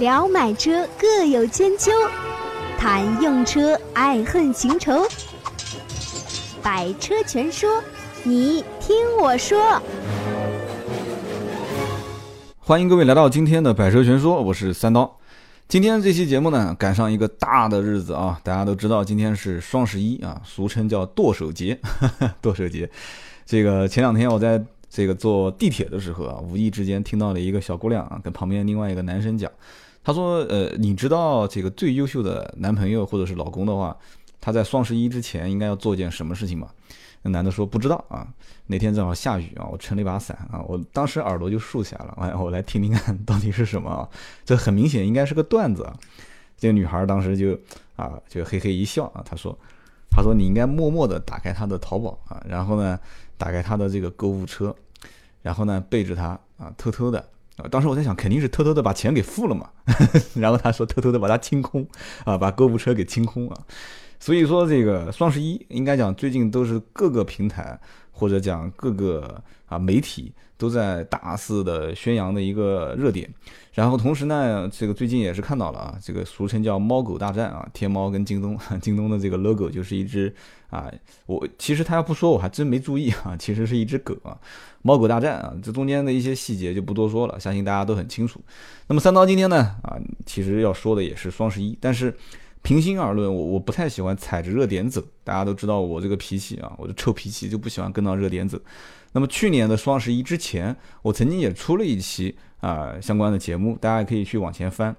聊买车各有千秋，谈用车爱恨情仇。百车全说，你听我说。欢迎各位来到今天的百车全说，我是三刀。今天这期节目呢，赶上一个大的日子啊！大家都知道，今天是双十一啊，俗称叫剁手节。剁手节，这个前两天我在这个坐地铁的时候啊，无意之间听到了一个小姑娘啊，跟旁边另外一个男生讲，他说：“呃，你知道这个最优秀的男朋友或者是老公的话，他在双十一之前应该要做件什么事情吗？”那男的说：“不知道啊。”那天正好下雨啊，我撑了一把伞啊，我当时耳朵就竖起来了。哎，我来听听看到底是什么啊？这很明显应该是个段子啊。这个女孩当时就啊，就嘿嘿一笑啊，她说：“她说你应该默默地打开她的淘宝啊，然后呢，打开她的这个购物车，然后呢，背着她啊，偷偷的当时我在想，肯定是偷偷的把钱给付了嘛。然后他说，偷偷的把它清空啊，把购物车给清空啊。所以说，这个双十一应该讲最近都是各个平台。”或者讲各个啊媒体都在大肆的宣扬的一个热点，然后同时呢，这个最近也是看到了啊，这个俗称叫猫狗大战啊，天猫跟京东，京东的这个 logo 就是一只啊，我其实他要不说我还真没注意啊，其实是一只狗啊，猫狗大战啊，这中间的一些细节就不多说了，相信大家都很清楚。那么三刀今天呢啊，其实要说的也是双十一，但是。平心而论，我我不太喜欢踩着热点走。大家都知道我这个脾气啊，我的臭脾气就不喜欢跟到热点走。那么去年的双十一之前，我曾经也出了一期啊相关的节目，大家可以去往前翻。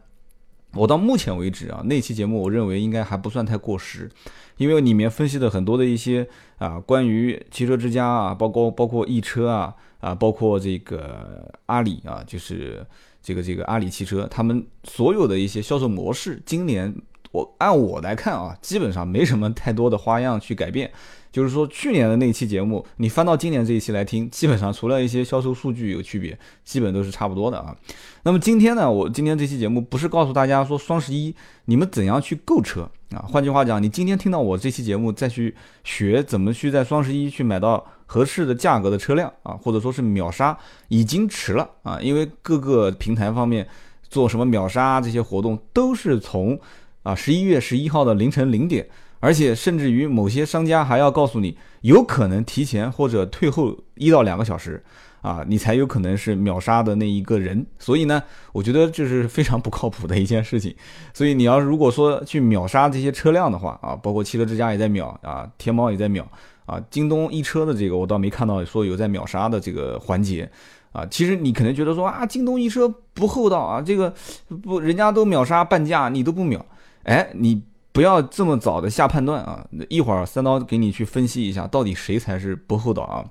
我到目前为止啊，那期节目我认为应该还不算太过时，因为里面分析了很多的一些啊关于汽车之家啊，包括包括易车啊啊，包括这个阿里啊，就是这个这个阿里汽车，他们所有的一些销售模式，今年。我按我来看啊，基本上没什么太多的花样去改变。就是说，去年的那期节目，你翻到今年这一期来听，基本上除了一些销售数据有区别，基本都是差不多的啊。那么今天呢，我今天这期节目不是告诉大家说双十一你们怎样去购车啊？换句话讲，你今天听到我这期节目再去学怎么去在双十一去买到合适的价格的车辆啊，或者说是秒杀，已经迟了啊，因为各个平台方面做什么秒杀这些活动都是从。啊，十一月十一号的凌晨零点，而且甚至于某些商家还要告诉你，有可能提前或者退后一到两个小时，啊，你才有可能是秒杀的那一个人。所以呢，我觉得这是非常不靠谱的一件事情。所以你要如果说去秒杀这些车辆的话，啊，包括汽车之家也在秒，啊，天猫也在秒，啊，京东一车的这个我倒没看到说有在秒杀的这个环节。啊，其实你可能觉得说啊，京东一车不厚道啊，这个不人家都秒杀半价，你都不秒。哎，你不要这么早的下判断啊！一会儿三刀给你去分析一下，到底谁才是不厚道啊？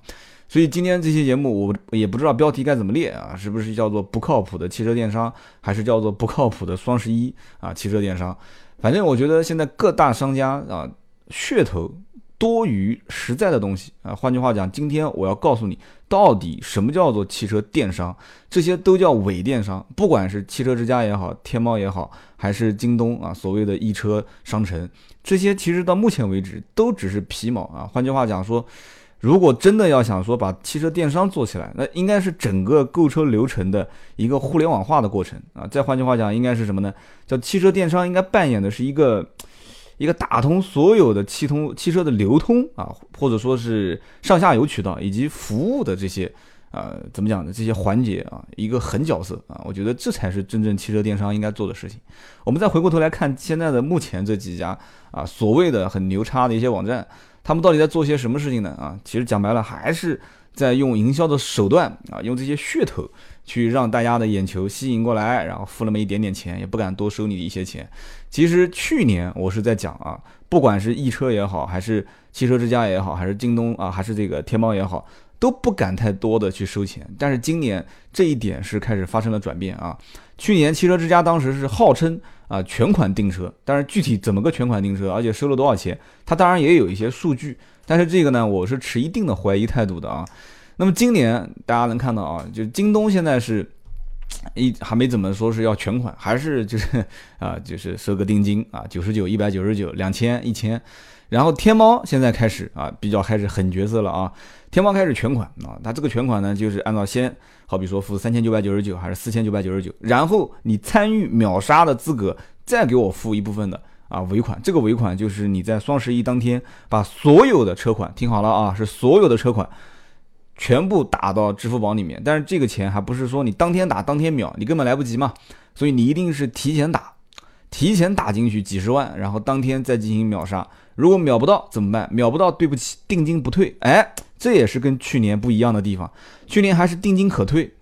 所以今天这期节目，我也不知道标题该怎么列啊，是不是叫做不靠谱的汽车电商，还是叫做不靠谱的双十一啊？汽车电商，反正我觉得现在各大商家啊，噱头。多于实在的东西啊，换句话讲，今天我要告诉你，到底什么叫做汽车电商，这些都叫伪电商。不管是汽车之家也好，天猫也好，还是京东啊，所谓的易车商城，这些其实到目前为止都只是皮毛啊。换句话讲说，如果真的要想说把汽车电商做起来，那应该是整个购车流程的一个互联网化的过程啊。再换句话讲，应该是什么呢？叫汽车电商应该扮演的是一个。一个打通所有的汽通汽车的流通啊，或者说是上下游渠道以及服务的这些，呃，怎么讲呢？这些环节啊，一个狠角色啊，我觉得这才是真正汽车电商应该做的事情。我们再回过头来看现在的目前这几家啊，所谓的很牛叉的一些网站，他们到底在做些什么事情呢？啊，其实讲白了还是在用营销的手段啊，用这些噱头。去让大家的眼球吸引过来，然后付那么一点点钱，也不敢多收你一些钱。其实去年我是在讲啊，不管是易车也好，还是汽车之家也好，还是京东啊，还是这个天猫也好，都不敢太多的去收钱。但是今年这一点是开始发生了转变啊。去年汽车之家当时是号称啊全款订车，但是具体怎么个全款订车，而且收了多少钱，它当然也有一些数据。但是这个呢，我是持一定的怀疑态度的啊。那么今年大家能看到啊，就京东现在是一还没怎么说是要全款，还是就是 啊，就是收个定金啊，九十九、一百九十九、两千、一千。然后天猫现在开始啊，比较开始狠角色了啊，天猫开始全款啊，它这个全款呢，就是按照先好比说付三千九百九十九还是四千九百九十九，然后你参与秒杀的资格，再给我付一部分的啊尾款，这个尾款就是你在双十一当天把所有的车款听好了啊，是所有的车款。全部打到支付宝里面，但是这个钱还不是说你当天打当天秒，你根本来不及嘛，所以你一定是提前打，提前打进去几十万，然后当天再进行秒杀。如果秒不到怎么办？秒不到，对不起，定金不退。哎，这也是跟去年不一样的地方，去年还是定金可退，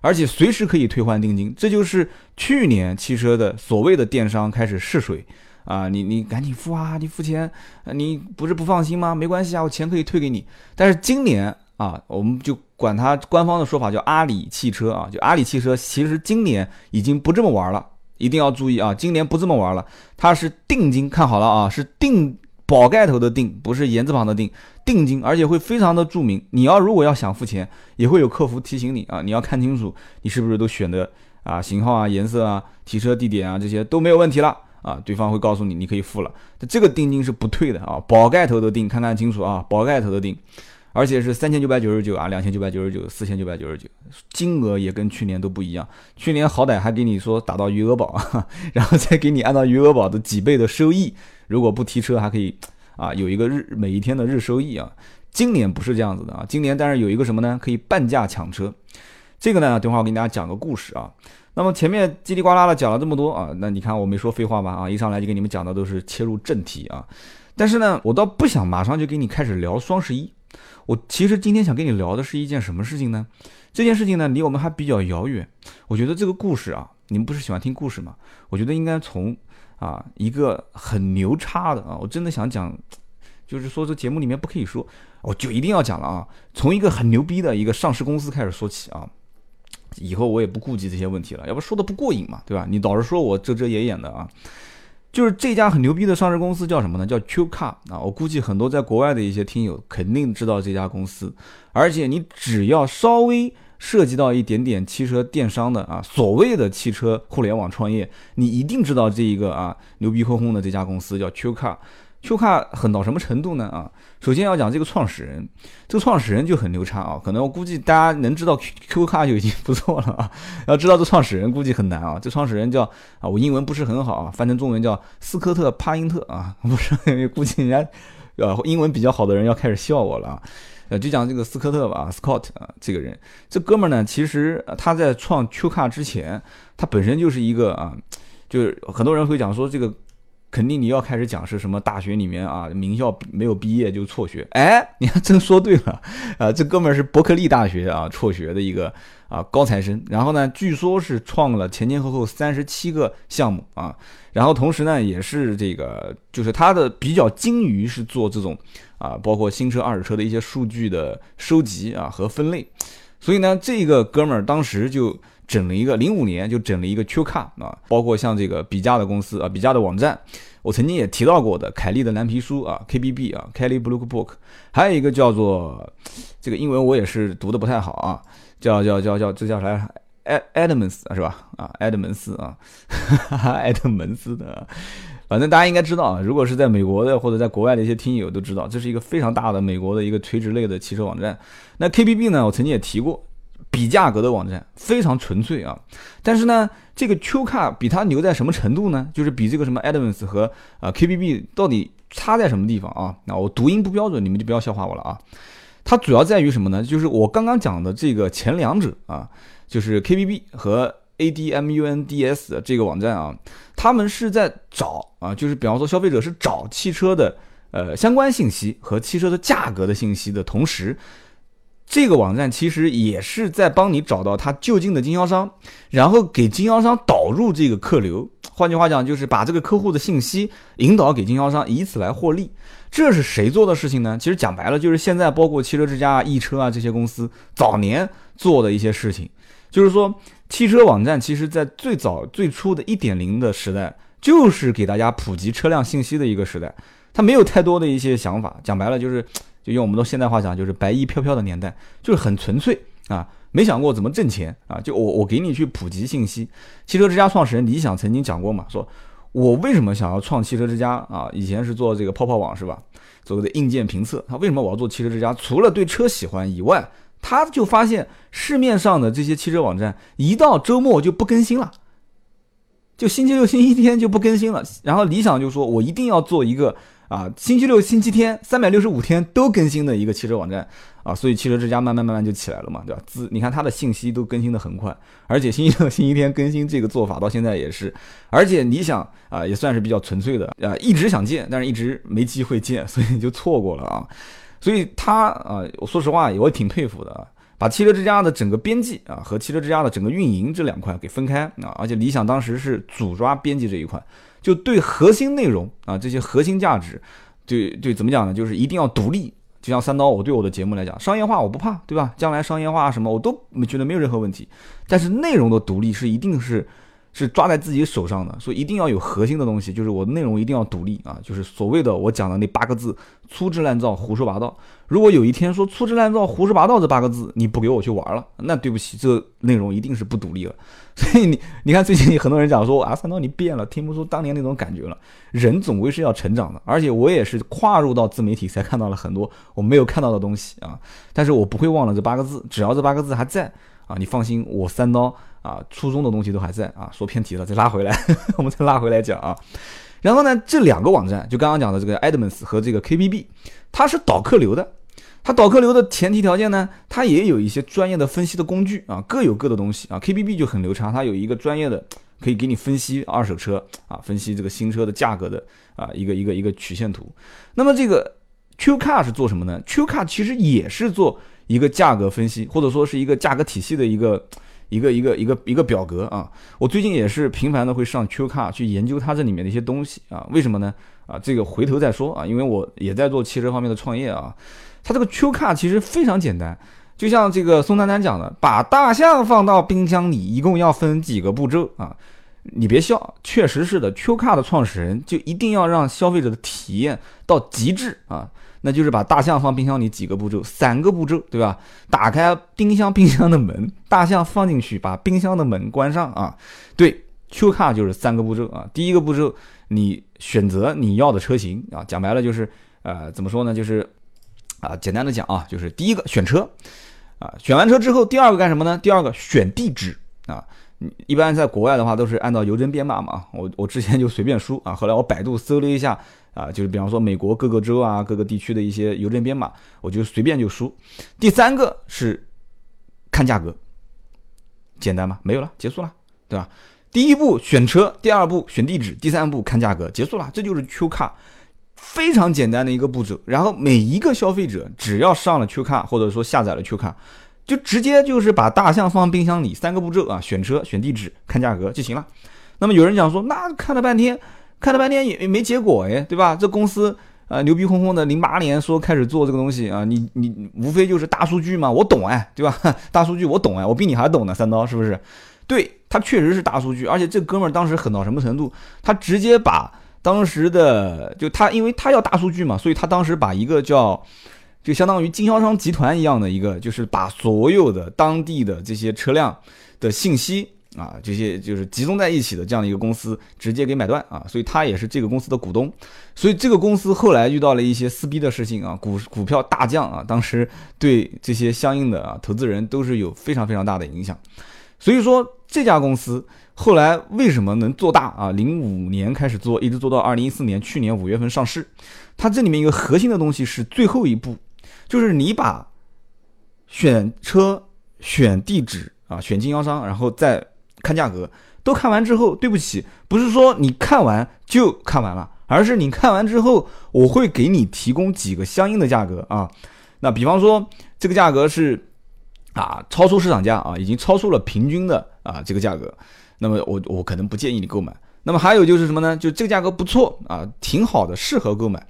而且随时可以退换定金。这就是去年汽车的所谓的电商开始试水啊，你你赶紧付啊，你付钱，你不是不放心吗？没关系啊，我钱可以退给你。但是今年。啊，我们就管它官方的说法叫阿里汽车啊，就阿里汽车其实今年已经不这么玩了，一定要注意啊，今年不这么玩了，它是定金，看好了啊，是定宝盖头的定，不是言字旁的定，定金，而且会非常的注明，你要如果要想付钱，也会有客服提醒你啊，你要看清楚，你是不是都选的啊型号啊颜色啊提车地点啊这些都没有问题了啊，对方会告诉你你可以付了，这个定金是不退的啊，宝盖头的定，看看清楚啊，宝盖头的定。而且是三千九百九十九啊，两千九百九十九，四千九百九十九，金额也跟去年都不一样。去年好歹还给你说打到余额宝，然后再给你按照余额宝的几倍的收益，如果不提车还可以啊，有一个日每一天的日收益啊。今年不是这样子的啊，今年但是有一个什么呢？可以半价抢车。这个呢，等会儿我给大家讲个故事啊。那么前面叽里呱啦的讲了这么多啊，那你看我没说废话吧？啊，一上来就给你们讲的都是切入正题啊。但是呢，我倒不想马上就给你开始聊双十一。我其实今天想跟你聊的是一件什么事情呢？这件事情呢离我们还比较遥远。我觉得这个故事啊，你们不是喜欢听故事吗？我觉得应该从啊一个很牛叉的啊，我真的想讲，就是说这节目里面不可以说，我就一定要讲了啊。从一个很牛逼的一个上市公司开始说起啊，以后我也不顾及这些问题了，要不说的不过瘾嘛，对吧？你老是说我遮遮掩掩的啊。就是这家很牛逼的上市公司叫什么呢？叫 Q Car 啊！我估计很多在国外的一些听友肯定知道这家公司，而且你只要稍微涉及到一点点汽车电商的啊，所谓的汽车互联网创业，你一定知道这一个啊牛逼哄哄的这家公司叫 Q Car。Q Car 狠到什么程度呢？啊，首先要讲这个创始人，这个创始人就很牛叉啊。可能我估计大家能知道 Q Q 卡就已经不错了啊。要知道这创始人估计很难啊。这创始人叫啊，我英文不是很好啊，翻成中文叫斯科特·帕因特啊。不是，估计人家呃英文比较好的人要开始笑我了啊。呃，就讲这个斯科特吧，Scott 啊，这个人，这哥们儿呢，其实他在创 Q 卡之前，他本身就是一个啊，就是很多人会讲说这个。肯定你要开始讲是什么大学里面啊，名校没有毕业就辍学。哎，你 还真说对了，啊，这哥们儿是伯克利大学啊辍学的一个啊高材生。然后呢，据说是创了前前后后三十七个项目啊。然后同时呢，也是这个就是他的比较精于是做这种啊，包括新车、二手车的一些数据的收集啊和分类。所以呢，这个哥们儿当时就。整了一个零五年就整了一个 Q 卡啊，包括像这个比价的公司啊，比价的网站，我曾经也提到过的凯利的蓝皮书啊，KBB 啊，Kelly Blue Book，还有一个叫做这个英文我也是读的不太好啊，叫叫叫叫这叫啥？埃埃德蒙斯是吧？啊，埃德蒙斯啊，埃德蒙斯的，反正大家应该知道啊，如果是在美国的或者在国外的一些听友都知道，这是一个非常大的美国的一个垂直类的汽车网站。那 KBB 呢，我曾经也提过。比价格的网站非常纯粹啊，但是呢，这个 Q 卡比它牛在什么程度呢？就是比这个什么 Advance 和啊 KBB 到底差在什么地方啊？那我读音不标准，你们就不要笑话我了啊。它主要在于什么呢？就是我刚刚讲的这个前两者啊，就是 KBB 和 ADMUNDS 这个网站啊，他们是在找啊，就是比方说消费者是找汽车的呃相关信息和汽车的价格的信息的同时。这个网站其实也是在帮你找到他就近的经销商，然后给经销商导入这个客流。换句话讲，就是把这个客户的信息引导给经销商，以此来获利。这是谁做的事情呢？其实讲白了，就是现在包括汽车之家、易车啊这些公司早年做的一些事情。就是说，汽车网站其实在最早最初的一点零的时代，就是给大家普及车辆信息的一个时代。它没有太多的一些想法，讲白了就是。就用我们的现代话讲，就是白衣飘飘的年代，就是很纯粹啊，没想过怎么挣钱啊。就我我给你去普及信息。汽车之家创始人李想曾经讲过嘛，说我为什么想要创汽车之家啊？以前是做这个泡泡网是吧？所谓的硬件评测，他为什么我要做汽车之家？除了对车喜欢以外，他就发现市面上的这些汽车网站一到周末就不更新了，就星期六、星期天就不更新了。然后理想就说，我一定要做一个啊，星期六、星期天三百六十五天都更新的一个汽车网站啊。所以汽车之家慢慢慢慢就起来了嘛，对吧？自你看它的信息都更新的很快，而且星期六、星期天更新这个做法到现在也是，而且理想啊也算是比较纯粹的啊，一直想见，但是一直没机会见，所以就错过了啊。所以他啊，我说实话，我挺佩服的啊，把汽车之家的整个编辑啊和汽车之家的整个运营这两块给分开啊，而且理想当时是主抓编辑这一块，就对核心内容啊这些核心价值，对对怎么讲呢？就是一定要独立。就像三刀，我对我的节目来讲，商业化我不怕，对吧？将来商业化什么我都觉得没有任何问题，但是内容的独立是一定是。是抓在自己手上的，所以一定要有核心的东西，就是我的内容一定要独立啊，就是所谓的我讲的那八个字：粗制滥造、胡说八道。如果有一天说粗制滥造、胡说八道这八个字你不给我去玩了，那对不起，这内容一定是不独立了。所以你 你看最近很多人讲说啊，三刀你变了，听不出当年那种感觉了。人总归是要成长的，而且我也是跨入到自媒体才看到了很多我没有看到的东西啊。但是我不会忘了这八个字，只要这八个字还在啊，你放心，我三刀。啊，初中的东西都还在啊，说偏题了，再拉回来，我们再拉回来讲啊。然后呢，这两个网站，就刚刚讲的这个 Adams 和这个 KBB，它是导客流的。它导客流的前提条件呢，它也有一些专业的分析的工具啊，各有各的东西啊。KBB 就很流畅，它有一个专业的可以给你分析二手车啊，分析这个新车的价格的啊，一个一个一个曲线图。那么这个 QCar 是做什么呢？QCar 其实也是做一个价格分析，或者说是一个价格体系的一个。一个一个一个一个表格啊，我最近也是频繁的会上 Q 卡去研究它这里面的一些东西啊，为什么呢？啊，这个回头再说啊，因为我也在做汽车方面的创业啊。它这个 Q 卡其实非常简单，就像这个宋丹丹讲的，把大象放到冰箱里，一共要分几个步骤啊？你别笑，确实是的，Q 卡的创始人就一定要让消费者的体验到极致啊。那就是把大象放冰箱里几个步骤，三个步骤，对吧？打开冰箱，冰箱的门，大象放进去，把冰箱的门关上啊。对，Q 卡就是三个步骤啊。第一个步骤，你选择你要的车型啊，讲白了就是，呃，怎么说呢？就是啊，简单的讲啊，就是第一个选车啊，选完车之后，第二个干什么呢？第二个选地址啊。一般在国外的话都是按照邮政编码嘛。我我之前就随便输啊，后来我百度搜了一下。啊，就是比方说美国各个州啊，各个地区的一些邮政编码，我就随便就输。第三个是看价格，简单吗？没有了，结束了，对吧？第一步选车，第二步选地址，第三步看价格，结束了，这就是 Q 卡，非常简单的一个步骤。然后每一个消费者只要上了 Q 卡，或者说下载了 Q 卡，就直接就是把大象放冰箱里，三个步骤啊，选车、选地址、看价格就行了。那么有人讲说，那看了半天。看了半天也没结果哎，对吧？这公司啊牛逼哄哄的，零八年说开始做这个东西啊，你你无非就是大数据嘛，我懂哎，对吧？大数据我懂哎，我比你还懂呢，三刀是不是？对他确实是大数据，而且这哥们儿当时狠到什么程度？他直接把当时的就他，因为他要大数据嘛，所以他当时把一个叫就相当于经销商集团一样的一个，就是把所有的当地的这些车辆的信息。啊，这些就是集中在一起的这样的一个公司，直接给买断啊，所以他也是这个公司的股东，所以这个公司后来遇到了一些撕逼的事情啊，股股票大降啊，当时对这些相应的啊投资人都是有非常非常大的影响，所以说这家公司后来为什么能做大啊？零五年开始做，一直做到二零一四年，去年五月份上市，它这里面一个核心的东西是最后一步，就是你把选车、选地址啊、选经销商，然后再看价格都看完之后，对不起，不是说你看完就看完了，而是你看完之后，我会给你提供几个相应的价格啊。那比方说这个价格是啊超出市场价啊，已经超出了平均的啊这个价格，那么我我可能不建议你购买。那么还有就是什么呢？就这个价格不错啊，挺好的，适合购买。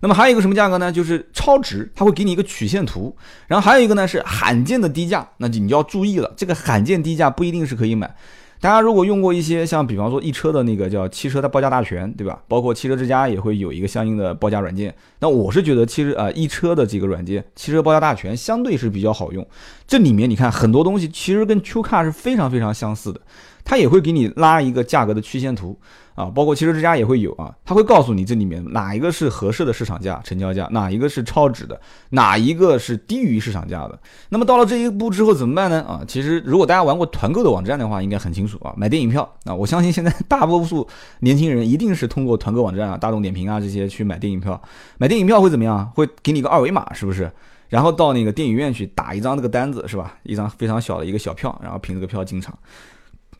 那么还有一个什么价格呢？就是超值，它会给你一个曲线图。然后还有一个呢是罕见的低价，那就你就要注意了，这个罕见低价不一定是可以买。大家如果用过一些像比方说易车的那个叫汽车的报价大全，对吧？包括汽车之家也会有一个相应的报价软件。那我是觉得其实啊，易车的这个软件汽车报价大全相对是比较好用。这里面你看很多东西其实跟 Q 卡是非常非常相似的，它也会给你拉一个价格的曲线图。啊，包括汽车之家也会有啊，他会告诉你这里面哪一个是合适的市场价、成交价，哪一个是超值的，哪一个是低于市场价的。那么到了这一步之后怎么办呢？啊，其实如果大家玩过团购的网站的话，应该很清楚啊。买电影票啊，我相信现在大多数年轻人一定是通过团购网站啊、大众点评啊这些去买电影票。买电影票会怎么样？会给你个二维码，是不是？然后到那个电影院去打一张这个单子，是吧？一张非常小的一个小票，然后凭这个票进场。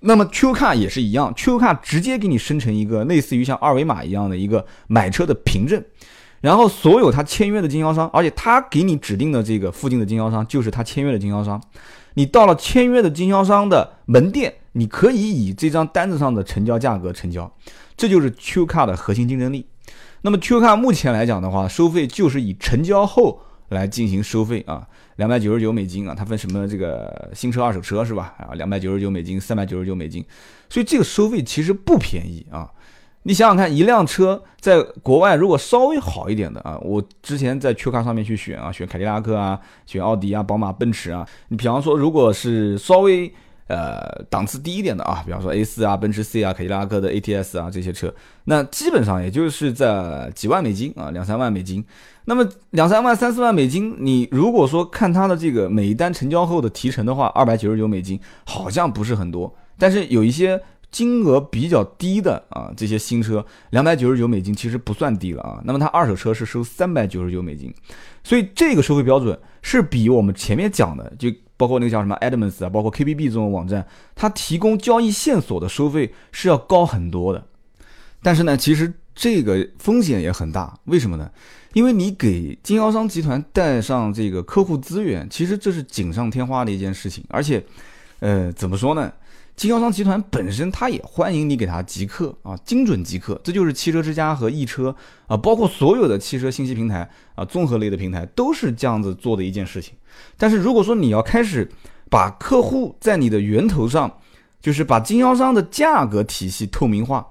那么 Q 卡也是一样，Q 卡直接给你生成一个类似于像二维码一样的一个买车的凭证，然后所有他签约的经销商，而且他给你指定的这个附近的经销商就是他签约的经销商，你到了签约的经销商的门店，你可以以这张单子上的成交价格成交，这就是 Q 卡的核心竞争力。那么 Q 卡目前来讲的话，收费就是以成交后来进行收费啊。两百九十九美金啊，它分什么这个新车、二手车是吧？啊，两百九十九美金、三百九十九美金，所以这个收费其实不便宜啊。你想想看，一辆车在国外如果稍微好一点的啊，我之前在 Q 卡上面去选啊，选凯迪拉克啊，选奥迪啊，宝马、奔驰啊。你比方说，如果是稍微呃档次低一点的啊，比方说 A 四啊、奔驰 C 啊、凯迪拉克的 ATS 啊这些车，那基本上也就是在几万美金啊，两三万美金。那么两三万、三四万美金，你如果说看它的这个每一单成交后的提成的话，二百九十九美金好像不是很多，但是有一些金额比较低的啊，这些新车两百九十九美金其实不算低了啊。那么它二手车是收三百九十九美金，所以这个收费标准是比我们前面讲的，就包括那个叫什么 Adams 啊，包括 KBB 这种网站，它提供交易线索的收费是要高很多的。但是呢，其实这个风险也很大，为什么呢？因为你给经销商集团带上这个客户资源，其实这是锦上添花的一件事情。而且，呃，怎么说呢？经销商集团本身他也欢迎你给他集客啊，精准集客。这就是汽车之家和易车啊，包括所有的汽车信息平台啊，综合类的平台都是这样子做的一件事情。但是如果说你要开始把客户在你的源头上，就是把经销商的价格体系透明化，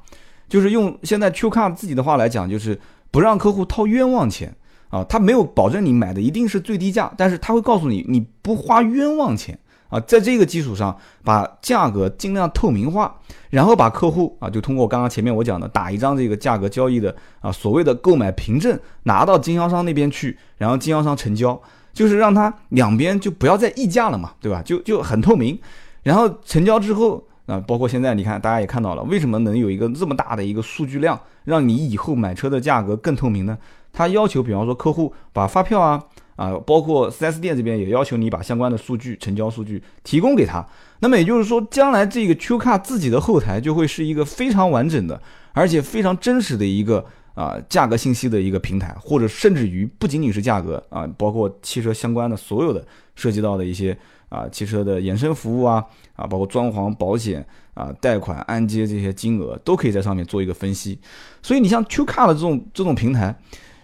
就是用现在 QCAR 自己的话来讲，就是。不让客户掏冤枉钱啊，他没有保证你买的一定是最低价，但是他会告诉你你不花冤枉钱啊，在这个基础上把价格尽量透明化，然后把客户啊就通过刚刚前面我讲的打一张这个价格交易的啊所谓的购买凭证拿到经销商那边去，然后经销商成交，就是让他两边就不要再议价了嘛，对吧？就就很透明，然后成交之后。啊，包括现在你看，大家也看到了，为什么能有一个这么大的一个数据量，让你以后买车的价格更透明呢？他要求，比方说客户把发票啊啊，包括 4S 店这边也要求你把相关的数据、成交数据提供给他。那么也就是说，将来这个 Q 卡自己的后台就会是一个非常完整的，而且非常真实的一个啊价格信息的一个平台，或者甚至于不仅仅是价格啊，包括汽车相关的所有的涉及到的一些。啊，汽车的衍生服务啊，啊，包括装潢、保险啊、贷款、按揭这些金额，都可以在上面做一个分析。所以你像 Q 卡的这种这种平台，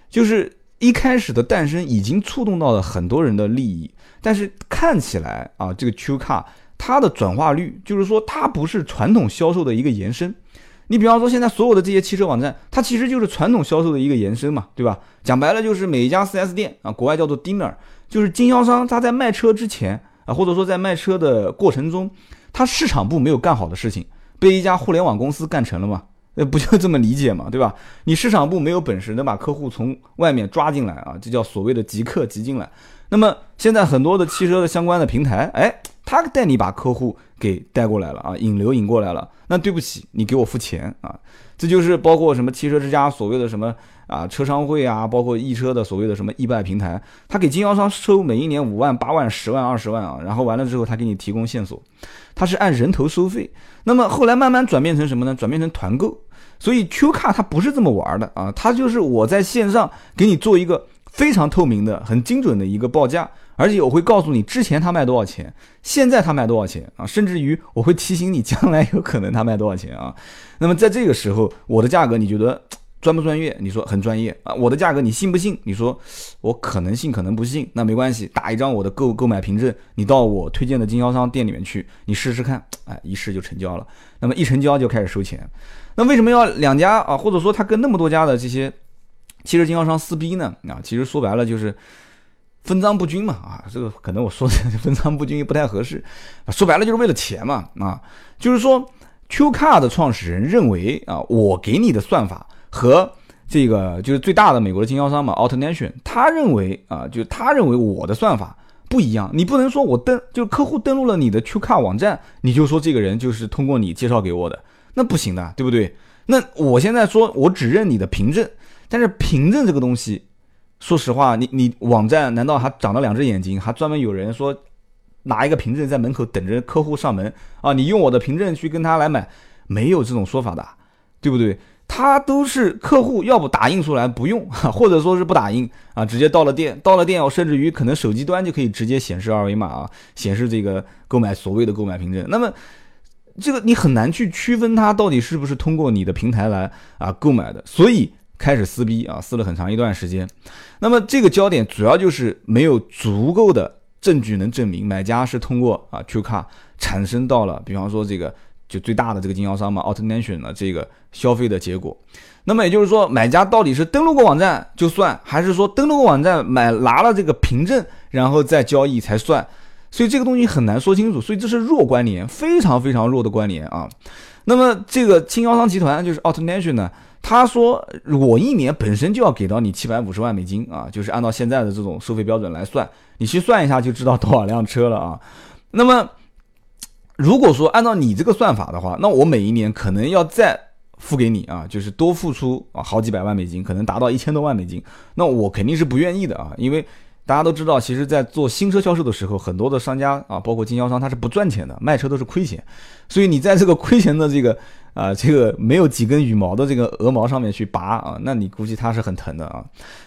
就是一开始的诞生已经触动到了很多人的利益。但是看起来啊，这个 Q Car 它的转化率，就是说它不是传统销售的一个延伸。你比方说现在所有的这些汽车网站，它其实就是传统销售的一个延伸嘛，对吧？讲白了就是每一家 4S 店啊，国外叫做 dealer，就是经销商他在卖车之前。啊，或者说在卖车的过程中，他市场部没有干好的事情，被一家互联网公司干成了嘛？那不就这么理解嘛？对吧？你市场部没有本事能把客户从外面抓进来啊，这叫所谓的即客即进来。那么现在很多的汽车的相关的平台，哎，他带你把客户给带过来了啊，引流引过来了。那对不起，你给我付钱啊。这就是包括什么汽车之家所谓的什么啊车商会啊，包括易车的所谓的什么易拜平台，他给经销商收每一年五万、八万、十万、二十万啊，然后完了之后他给你提供线索，他是按人头收费。那么后来慢慢转变成什么呢？转变成团购。所以 Q 卡它不是这么玩的啊，它就是我在线上给你做一个非常透明的、很精准的一个报价。而且我会告诉你之前它卖多少钱，现在它卖多少钱啊，甚至于我会提醒你将来有可能它卖多少钱啊。那么在这个时候，我的价格你觉得专不专业？你说很专业啊。我的价格你信不信？你说我可能信，可能不信。那没关系，打一张我的购购买凭证，你到我推荐的经销商店里面去，你试试看，哎，一试就成交了。那么一成交就开始收钱。那为什么要两家啊？或者说他跟那么多家的这些汽车经销商撕逼呢？啊，其实说白了就是分赃不均嘛。啊，这个可能我说的分赃不均不太合适。说白了就是为了钱嘛。啊，就是说 Q Car 的创始人认为啊，我给你的算法。和这个就是最大的美国的经销商嘛，AutoNation，他认为啊，就他认为我的算法不一样，你不能说我登就是客户登录了你的 QCar 网站，你就说这个人就是通过你介绍给我的，那不行的，对不对？那我现在说我只认你的凭证，但是凭证这个东西，说实话，你你网站难道还长了两只眼睛，还专门有人说拿一个凭证在门口等着客户上门啊？你用我的凭证去跟他来买，没有这种说法的，对不对？他都是客户，要不打印出来不用，或者说是不打印啊，直接到了店，到了店，甚至于可能手机端就可以直接显示二维码啊，显示这个购买所谓的购买凭证。那么这个你很难去区分它到底是不是通过你的平台来啊购买的，所以开始撕逼啊，撕了很长一段时间。那么这个焦点主要就是没有足够的证据能证明买家是通过啊 Q 卡产生到了，比方说这个。就最大的这个经销商嘛，AutoNation 的这个消费的结果，那么也就是说，买家到底是登录过网站就算，还是说登录过网站买拿了这个凭证，然后再交易才算？所以这个东西很难说清楚，所以这是弱关联，非常非常弱的关联啊。那么这个经销商集团就是 AutoNation 呢，他说我一年本身就要给到你七百五十万美金啊，就是按照现在的这种收费标准来算，你去算一下就知道多少辆车了啊。那么。如果说按照你这个算法的话，那我每一年可能要再付给你啊，就是多付出啊好几百万美金，可能达到一千多万美金，那我肯定是不愿意的啊，因为大家都知道，其实，在做新车销售的时候，很多的商家啊，包括经销商，他是不赚钱的，卖车都是亏钱，所以你在这个亏钱的这个。啊，这个没有几根羽毛的这个鹅毛上面去拔啊，那你估计他是很疼的啊。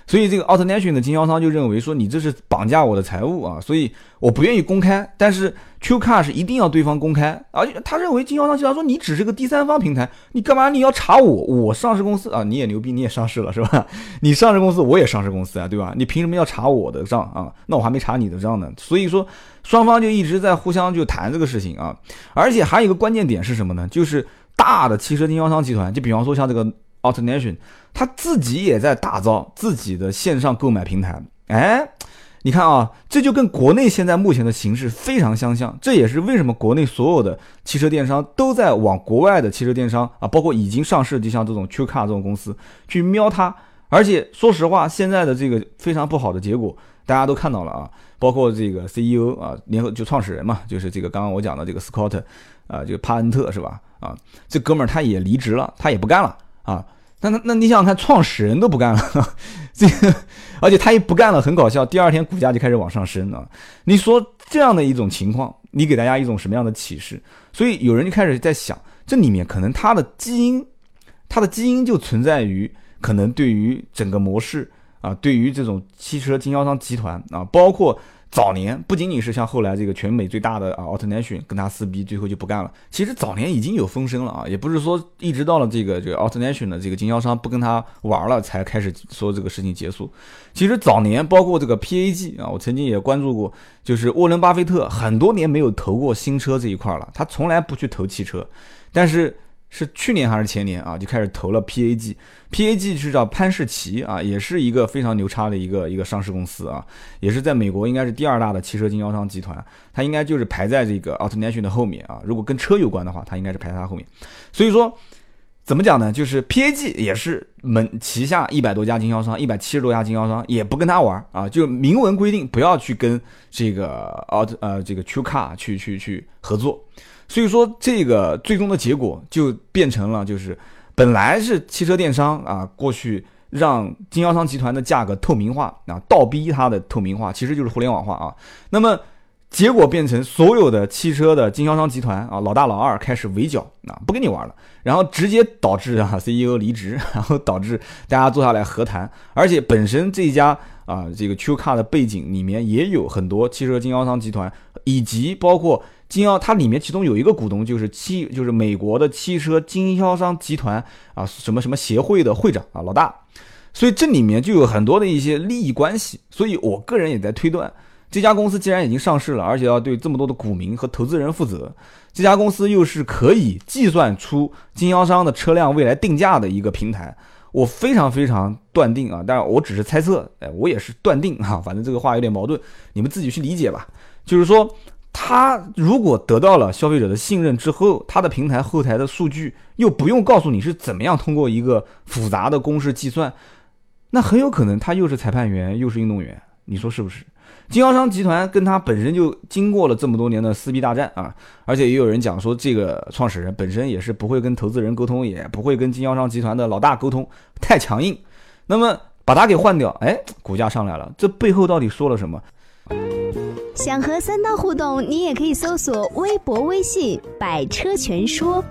所以这个 AutoNation 的经销商就认为说你这是绑架我的财物啊，所以我不愿意公开。但是 QCar 是一定要对方公开，而且他认为经销商经常说你只是个第三方平台，你干嘛你要查我？我上市公司啊，你也牛逼，你也上市了是吧？你上市公司我也上市公司啊，对吧？你凭什么要查我的账啊？那我还没查你的账呢。所以说双方就一直在互相就谈这个事情啊，而且还有一个关键点是什么呢？就是。大的汽车经销商集团，就比方说像这个 AutoNation，他自己也在打造自己的线上购买平台。哎，你看啊，这就跟国内现在目前的形势非常相像。这也是为什么国内所有的汽车电商都在往国外的汽车电商啊，包括已经上市，就像这种 QCar 这种公司去瞄它。而且说实话，现在的这个非常不好的结果，大家都看到了啊，包括这个 CEO 啊，联合就创始人嘛，就是这个刚刚我讲的这个 Scott 啊，就帕恩特是吧？啊，这哥们儿他也离职了，他也不干了啊。那那那你想想看，创始人都不干了，这个而且他一不干了，很搞笑，第二天股价就开始往上升啊。你说这样的一种情况，你给大家一种什么样的启示？所以有人就开始在想，这里面可能他的基因，他的基因就存在于可能对于整个模式啊，对于这种汽车经销商集团啊，包括。早年不仅仅是像后来这个全美最大的啊，AutoNation 跟他撕逼，最后就不干了。其实早年已经有风声了啊，也不是说一直到了这个这个 AutoNation 的这个经销商不跟他玩了，才开始说这个事情结束。其实早年包括这个 PAG 啊，我曾经也关注过，就是沃伦巴菲特很多年没有投过新车这一块了，他从来不去投汽车，但是。是去年还是前年啊？就开始投了 PAG，PAG 是叫潘世奇啊，也是一个非常牛叉的一个一个上市公司啊，也是在美国应该是第二大的汽车经销商集团，它应该就是排在这个 AutoNation 的后面啊。如果跟车有关的话，它应该是排在它后面。所以说，怎么讲呢？就是 PAG 也是门旗下一百多家经销商，一百七十多家经销商也不跟他玩啊，就明文规定不要去跟这个 Auto 呃这个 True Car 去去去合作。所以说，这个最终的结果就变成了，就是本来是汽车电商啊，过去让经销商集团的价格透明化啊，倒逼它的透明化，其实就是互联网化啊。那么结果变成所有的汽车的经销商集团啊，老大老二开始围剿啊，不跟你玩了，然后直接导致啊 CEO 离职，然后导致大家坐下来和谈，而且本身这家啊这个 Q Car 的背景里面也有很多汽车经销商集团，以及包括经销，它里面其中有一个股东就是汽就是美国的汽车经销商集团啊什么什么协会的会长啊老大，所以这里面就有很多的一些利益关系，所以我个人也在推断。这家公司既然已经上市了，而且要对这么多的股民和投资人负责，这家公司又是可以计算出经销商的车辆未来定价的一个平台，我非常非常断定啊，当然我只是猜测，哎，我也是断定哈，反正这个话有点矛盾，你们自己去理解吧。就是说，他如果得到了消费者的信任之后，他的平台后台的数据又不用告诉你是怎么样通过一个复杂的公式计算，那很有可能他又是裁判员又是运动员，你说是不是？经销商集团跟他本身就经过了这么多年的撕逼大战啊，而且也有人讲说，这个创始人本身也是不会跟投资人沟通，也不会跟经销商集团的老大沟通，太强硬。那么把他给换掉，哎，股价上来了，这背后到底说了什么？想和三刀互动，你也可以搜索微博、微信“百车全说”。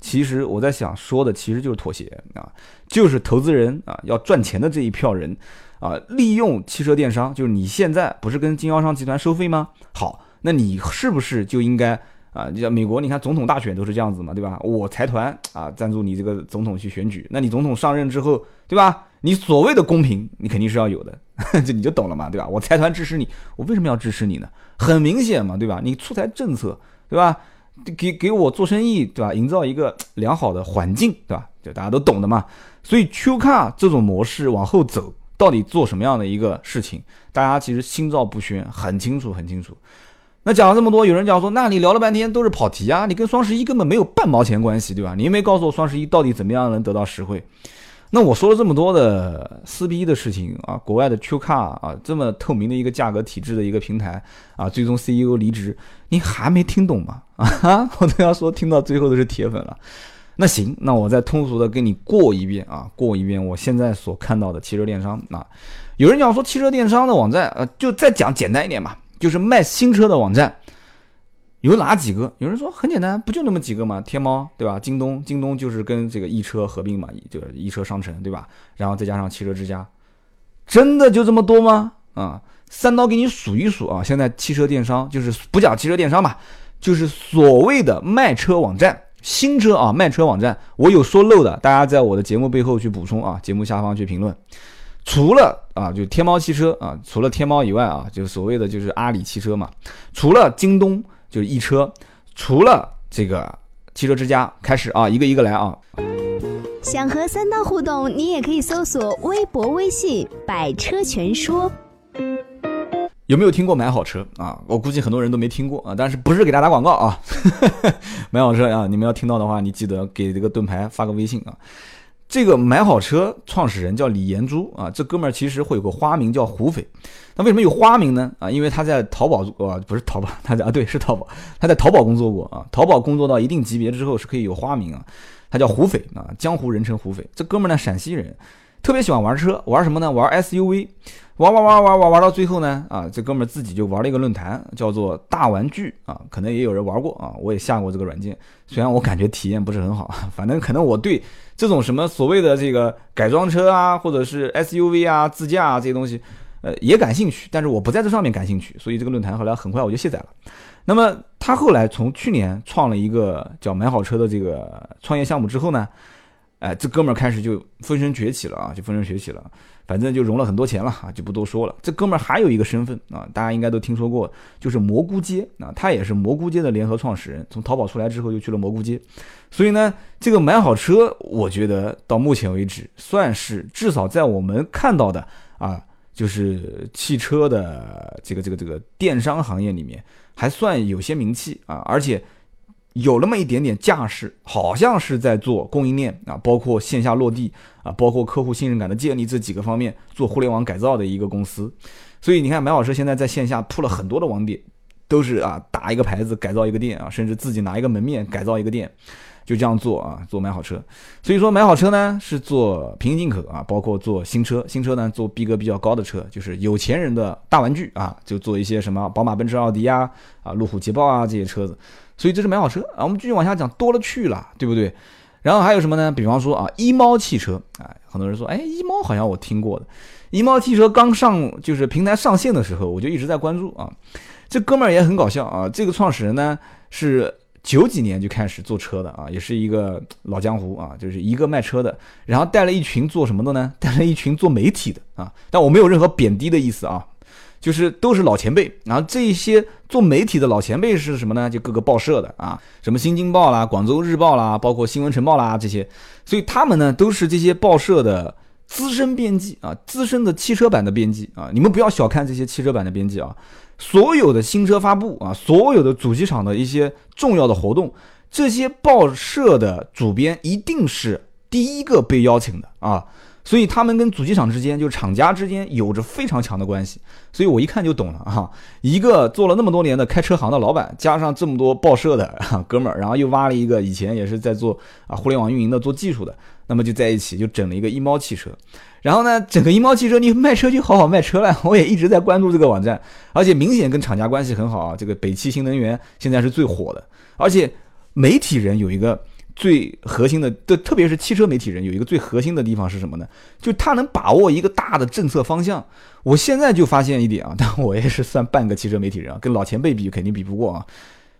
其实我在想说的，其实就是妥协啊，就是投资人啊要赚钱的这一票人。啊，利用汽车电商，就是你现在不是跟经销商集团收费吗？好，那你是不是就应该 啊？你像美国，你看总统大选都是这样子嘛，对吧？我财团啊赞助你这个总统去选举，那你总统上任之后，对吧？你所谓的公平，你肯定是要有的，这你就懂了嘛，对吧？我财团支持你，我为什么要支持你呢？很明显嘛，对吧？你出台政策，对吧？给给我做生意，对吧？营造一个良好的环境，对吧？就大家都懂的嘛。所以 Q Car 这种模式往后走。到底做什么样的一个事情？大家其实心照不宣，很清楚，很清楚。那讲了这么多，有人讲说，那你聊了半天都是跑题啊，你跟双十一根本没有半毛钱关系，对吧？你又没告诉我双十一到底怎么样能得到实惠。那我说了这么多的撕逼的事情啊，国外的 Q Car 啊，这么透明的一个价格体制的一个平台啊，最终 CEO 离职，你还没听懂吗？啊，我都要说听到最后都是铁粉了。那行，那我再通俗的给你过一遍啊，过一遍我现在所看到的汽车电商啊。有人讲说汽车电商的网站，呃，就再讲简单一点嘛，就是卖新车的网站有哪几个？有人说很简单，不就那么几个嘛，天猫对吧？京东，京东就是跟这个易车合并嘛，就是易车商城对吧？然后再加上汽车之家，真的就这么多吗？啊，三刀给你数一数啊，现在汽车电商就是不讲汽车电商嘛，就是所谓的卖车网站。新车啊，卖车网站，我有说漏的，大家在我的节目背后去补充啊，节目下方去评论。除了啊，就天猫汽车啊，除了天猫以外啊，就所谓的就是阿里汽车嘛。除了京东就是易车，除了这个汽车之家，开始啊，一个一个来啊。想和三刀互动，你也可以搜索微博、微信“百车全说”。有没有听过买好车啊？我估计很多人都没听过啊，但是不是给大家打广告啊？买好车啊，你们要听到的话，你记得给这个盾牌发个微信啊。这个买好车创始人叫李延珠啊，这哥们儿其实会有个花名叫胡斐。那为什么有花名呢？啊，因为他在淘宝啊，不是淘宝，他在啊，对，是淘宝，他在淘宝工作过啊。淘宝工作到一定级别之后是可以有花名啊，他叫胡斐啊，江湖人称胡斐。这哥们儿呢，陕西人，特别喜欢玩车，玩什么呢？玩 SUV。玩玩玩玩玩玩到最后呢，啊，这哥们儿自己就玩了一个论坛，叫做大玩具啊，可能也有人玩过啊，我也下过这个软件，虽然我感觉体验不是很好，反正可能我对这种什么所谓的这个改装车啊，或者是 SUV 啊、自驾啊这些东西，呃，也感兴趣，但是我不在这上面感兴趣，所以这个论坛后来很快我就卸载了。那么他后来从去年创了一个叫买好车的这个创业项目之后呢，哎，这哥们儿开始就风生崛起了啊，就风生崛起了。反正就融了很多钱了啊，就不多说了。这哥们儿还有一个身份啊，大家应该都听说过，就是蘑菇街啊，他也是蘑菇街的联合创始人。从淘宝出来之后，就去了蘑菇街。所以呢，这个买好车，我觉得到目前为止，算是至少在我们看到的啊，就是汽车的这个这个这个电商行业里面，还算有些名气啊，而且。有那么一点点架势，好像是在做供应链啊，包括线下落地啊，包括客户信任感的建立这几个方面做互联网改造的一个公司。所以你看，买好车现在在线下铺了很多的网点，都是啊打一个牌子改造一个店啊，甚至自己拿一个门面改造一个店。就这样做啊，做买好车。所以说买好车呢是做平行进口啊，包括做新车。新车呢做逼格比较高的车，就是有钱人的大玩具啊，就做一些什么宝马、奔驰、奥迪啊，啊路虎、捷豹啊这些车子。所以这是买好车啊。我们继续往下讲，多了去了，对不对？然后还有什么呢？比方说啊，一猫汽车啊，很多人说，哎，一猫好像我听过的。一猫汽车刚上就是平台上线的时候，我就一直在关注啊。这哥们儿也很搞笑啊，这个创始人呢是。九几年就开始做车的啊，也是一个老江湖啊，就是一个卖车的，然后带了一群做什么的呢？带了一群做媒体的啊，但我没有任何贬低的意思啊，就是都是老前辈。然后这些做媒体的老前辈是什么呢？就各个报社的啊，什么新京报啦、广州日报啦，包括新闻晨报啦这些，所以他们呢都是这些报社的资深编辑啊，资深的汽车版的编辑啊，你们不要小看这些汽车版的编辑啊。所有的新车发布啊，所有的主机厂的一些重要的活动，这些报社的主编一定是第一个被邀请的啊，所以他们跟主机厂之间，就是厂家之间有着非常强的关系。所以我一看就懂了啊，一个做了那么多年的开车行的老板，加上这么多报社的啊哥们儿，然后又挖了一个以前也是在做啊互联网运营的、做技术的，那么就在一起就整了一个一猫汽车。然后呢，整个一猫汽车，你卖车就好好卖车了。我也一直在关注这个网站，而且明显跟厂家关系很好啊。这个北汽新能源现在是最火的，而且媒体人有一个最核心的，对特别是汽车媒体人有一个最核心的地方是什么呢？就他能把握一个大的政策方向。我现在就发现一点啊，但我也是算半个汽车媒体人啊，跟老前辈比肯定比不过啊。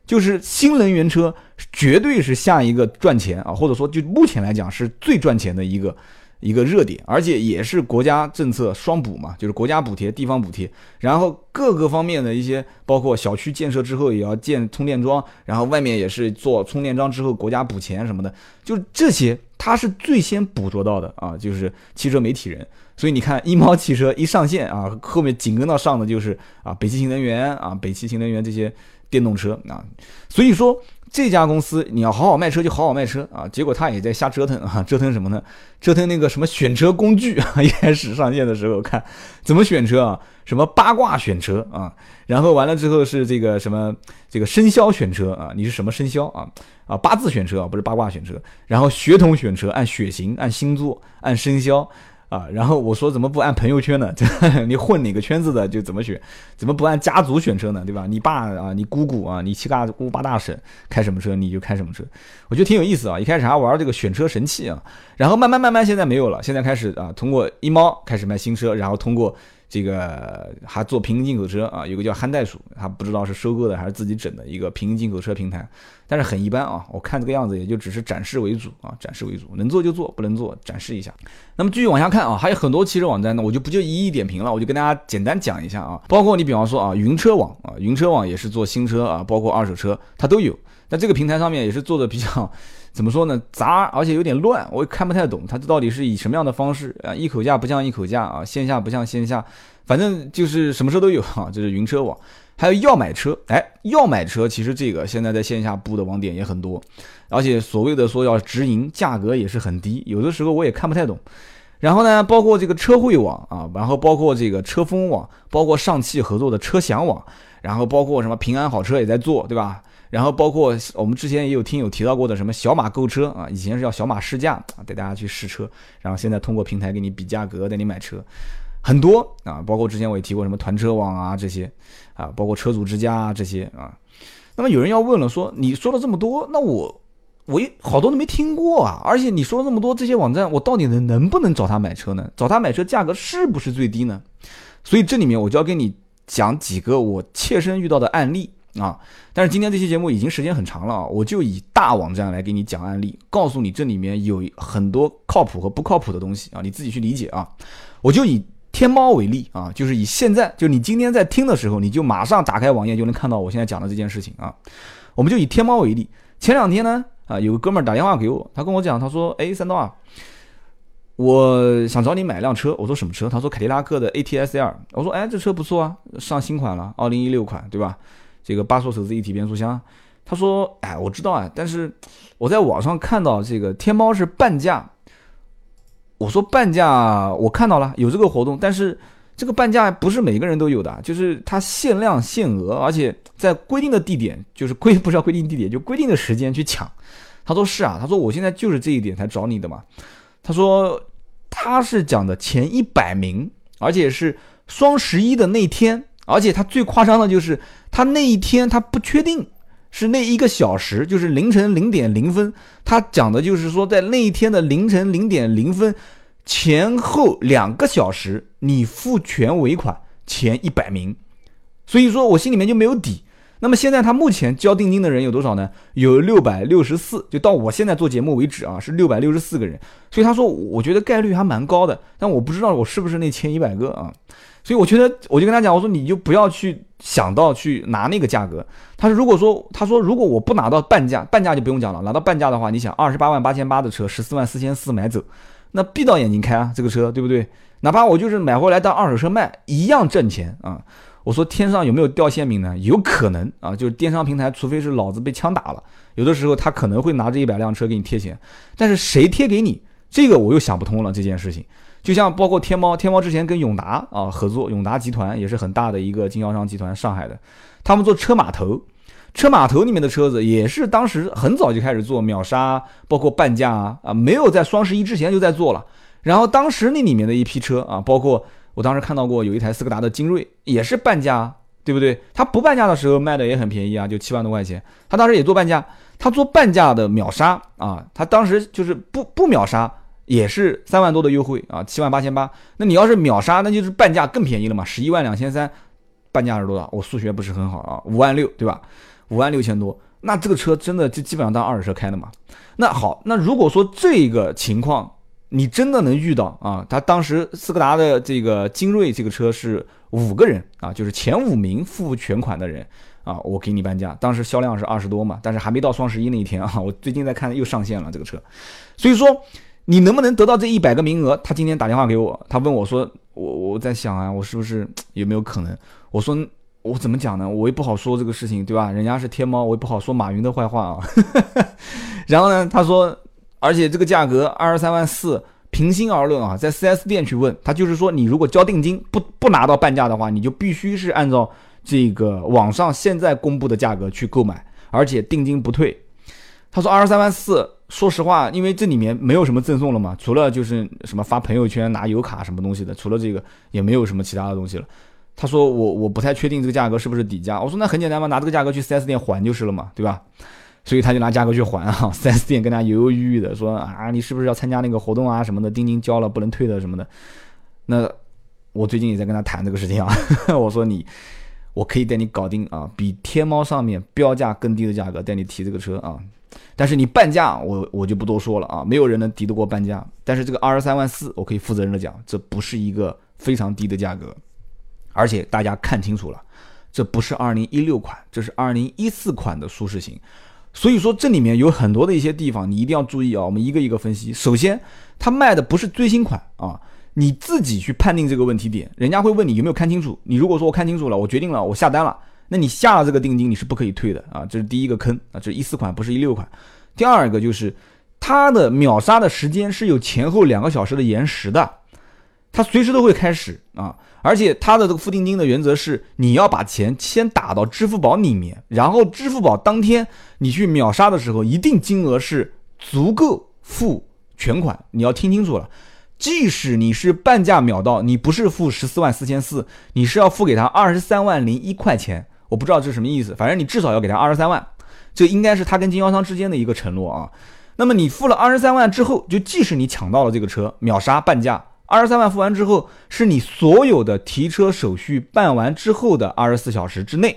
就是新能源车绝对是下一个赚钱啊，或者说就目前来讲是最赚钱的一个。一个热点，而且也是国家政策双补嘛，就是国家补贴、地方补贴，然后各个方面的一些，包括小区建设之后也要建充电桩，然后外面也是做充电桩之后国家补钱什么的，就这些它是最先捕捉到的啊，就是汽车媒体人。所以你看一猫汽车一上线啊，后面紧跟到上的就是啊北汽新能源啊北汽新能源这些电动车啊，所以说。这家公司你要好好卖车就好好卖车啊，结果他也在瞎折腾啊，折腾什么呢？折腾那个什么选车工具啊，一开始上线的时候看怎么选车啊，什么八卦选车啊，然后完了之后是这个什么这个生肖选车啊，你是什么生肖啊？啊八字选车啊，不是八卦选车，然后血统选车，按血型、按星座、按生肖。啊，然后我说怎么不按朋友圈呢？你混哪个圈子的就怎么选，怎么不按家族选车呢？对吧？你爸啊，你姑姑啊，你七大姑八大婶开什么车你就开什么车，我觉得挺有意思啊。一开始还玩这个选车神器啊，然后慢慢慢慢现在没有了，现在开始啊，通过一猫开始卖新车，然后通过。这个还做平行进口车啊，有个叫憨袋鼠，他不知道是收购的还是自己整的一个平行进口车平台，但是很一般啊。我看这个样子也就只是展示为主啊，展示为主，能做就做，不能做展示一下。那么继续往下看啊，还有很多汽车网站呢，我就不就一一点评了，我就跟大家简单讲一下啊。包括你比方说啊，云车网啊，云车网也是做新车啊，包括二手车，它都有。在这个平台上面也是做的比较。怎么说呢？杂而且有点乱，我也看不太懂，它到底是以什么样的方式啊？一口价不像一口价啊，线下不像线下，反正就是什么车都有哈。这是云车网，还有要买车，哎，要买车，其实这个现在在线下布的网点也很多，而且所谓的说要直营，价格也是很低，有的时候我也看不太懂。然后呢，包括这个车汇网啊，然后包括这个车风网，包括上汽合作的车享网，然后包括什么平安好车也在做，对吧？然后包括我们之前也有听友提到过的什么小马购车啊，以前是要小马试驾啊，带大家去试车，然后现在通过平台给你比价格，带你买车，很多啊，包括之前我也提过什么团车网啊这些啊，包括车主之家啊这些啊。那么有人要问了，说你说了这么多，那我我好多都没听过啊，而且你说了这么多这些网站，我到底能能不能找他买车呢？找他买车价格是不是最低呢？所以这里面我就要跟你讲几个我切身遇到的案例。啊！但是今天这期节目已经时间很长了啊，我就以大网站来给你讲案例，告诉你这里面有很多靠谱和不靠谱的东西啊，你自己去理解啊。我就以天猫为例啊，就是以现在就你今天在听的时候，你就马上打开网页就能看到我现在讲的这件事情啊。我们就以天猫为例，前两天呢啊，有个哥们儿打电话给我，他跟我讲，他说：“哎，三刀啊，我想找你买辆车。”我说：“什么车？”他说：“凯迪拉克的 ATS-L。”我说：“哎，这车不错啊，上新款了，二零一六款，对吧？”这个八速手自一体变速箱，他说：“哎，我知道啊，但是我在网上看到这个天猫是半价。”我说：“半价，我看到了有这个活动，但是这个半价不是每个人都有的，就是它限量限额，而且在规定的地点，就是规不是要规定地点，就规定的时间去抢。他说是啊，他说我现在就是这一点才找你的嘛。他说他是讲的前一百名，而且是双十一的那天，而且他最夸张的就是他那一天他不确定是那一个小时，就是凌晨零点零分，他讲的就是说在那一天的凌晨零点零分。前后两个小时，你付全尾款前一百名，所以说我心里面就没有底。那么现在他目前交定金的人有多少呢？有六百六十四，就到我现在做节目为止啊，是六百六十四个人。所以他说，我觉得概率还蛮高的，但我不知道我是不是那前一百个啊。所以我觉得，我就跟他讲，我说你就不要去想到去拿那个价格。他说，如果说他说如果我不拿到半价，半价就不用讲了，拿到半价的话，你想二十八万八千八的车，十四万四千四买走。那闭到眼睛开啊，这个车对不对？哪怕我就是买回来当二手车卖，一样挣钱啊！我说天上有没有掉馅饼呢？有可能啊，就是电商平台，除非是老子被枪打了，有的时候他可能会拿这一百辆车给你贴钱，但是谁贴给你，这个我又想不通了。这件事情，就像包括天猫，天猫之前跟永达啊合作，永达集团也是很大的一个经销商集团，上海的，他们做车码头。车码头里面的车子也是当时很早就开始做秒杀，包括半价啊啊，没有在双十一之前就在做了。然后当时那里面的一批车啊，包括我当时看到过有一台斯柯达的精锐，也是半价，对不对？它不半价的时候卖的也很便宜啊，就七万多块钱。他当时也做半价，他做半价的秒杀啊，他当时就是不不秒杀也是三万多的优惠啊，七万八千八。那你要是秒杀，那就是半价更便宜了嘛，十一万两千三，半价是多少？我数学不是很好啊，五万六，对吧？五万六千多，那这个车真的就基本上当二手车开的嘛？那好，那如果说这个情况你真的能遇到啊，他当时斯柯达的这个精锐这个车是五个人啊，就是前五名付全款的人啊，我给你半价。当时销量是二十多嘛，但是还没到双十一那一天啊，我最近在看又上线了这个车，所以说你能不能得到这一百个名额？他今天打电话给我，他问我说，我我在想啊，我是不是有没有可能？我说。我怎么讲呢？我也不好说这个事情，对吧？人家是天猫，我也不好说马云的坏话啊。然后呢，他说，而且这个价格二十三万四，平心而论啊，在 4S 店去问他，就是说你如果交定金不不拿到半价的话，你就必须是按照这个网上现在公布的价格去购买，而且定金不退。他说二十三万四，说实话，因为这里面没有什么赠送了嘛，除了就是什么发朋友圈拿油卡什么东西的，除了这个也没有什么其他的东西了。他说我我不太确定这个价格是不是底价。我说那很简单嘛，拿这个价格去 4S 店还就是了嘛，对吧？所以他就拿价格去还啊。4S 店跟他犹犹豫豫的说啊，你是不是要参加那个活动啊什么的，定金交了不能退的什么的。那我最近也在跟他谈这个事情啊。我说你，我可以带你搞定啊，比天猫上面标价更低的价格带你提这个车啊。但是你半价，我我就不多说了啊，没有人能敌得过半价。但是这个二十三万四，我可以负责任的讲，这不是一个非常低的价格。而且大家看清楚了，这不是二零一六款，这是二零一四款的舒适型。所以说这里面有很多的一些地方，你一定要注意啊。我们一个一个分析。首先，它卖的不是最新款啊，你自己去判定这个问题点。人家会问你有没有看清楚，你如果说我看清楚了，我决定了，我下单了，那你下了这个定金，你是不可以退的啊。这是第一个坑啊，这一四款不是一六款。第二个就是它的秒杀的时间是有前后两个小时的延时的，它随时都会开始啊。而且它的这个付定金的原则是，你要把钱先打到支付宝里面，然后支付宝当天你去秒杀的时候，一定金额是足够付全款。你要听清楚了，即使你是半价秒到，你不是付十四万四千四，你是要付给他二十三万零一块钱。我不知道这是什么意思，反正你至少要给他二十三万，这应该是他跟经销商之间的一个承诺啊。那么你付了二十三万之后，就即使你抢到了这个车，秒杀半价。二十三万付完之后，是你所有的提车手续办完之后的二十四小时之内，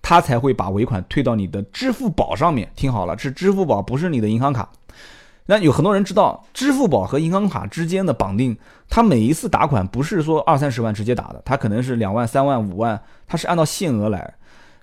他才会把尾款退到你的支付宝上面。听好了，是支付宝，不是你的银行卡。那有很多人知道，支付宝和银行卡之间的绑定，他每一次打款不是说二三十万直接打的，他可能是两万、三万、五万，他是按照限额来，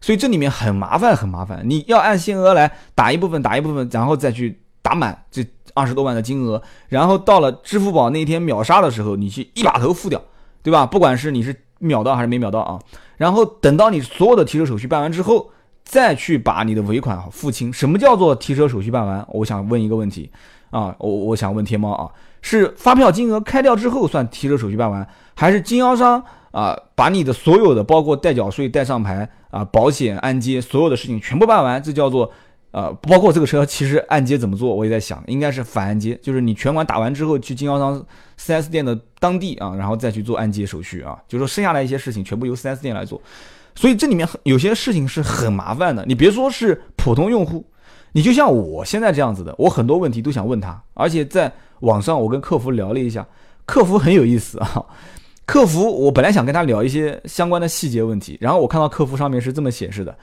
所以这里面很麻烦，很麻烦。你要按限额来打一部分，打一部分，然后再去打满这。二十多万的金额，然后到了支付宝那天秒杀的时候，你去一把头付掉，对吧？不管是你是秒到还是没秒到啊，然后等到你所有的提车手续办完之后，再去把你的尾款付清。什么叫做提车手续办完？我想问一个问题啊，我我想问天猫啊，是发票金额开掉之后算提车手续办完，还是经销商啊，把你的所有的包括代缴税、代上牌啊、保险、按揭所有的事情全部办完，这叫做呃，包括这个车其实按揭怎么做，我也在想，应该是反按揭，就是你全款打完之后去经销商 4S 店的当地啊，然后再去做按揭手续啊，就是说剩下来一些事情全部由 4S 店来做，所以这里面有些事情是很麻烦的，你别说是普通用户，你就像我现在这样子的，我很多问题都想问他，而且在网上我跟客服聊了一下，客服很有意思啊。客服，我本来想跟他聊一些相关的细节问题，然后我看到客服上面是这么显示的：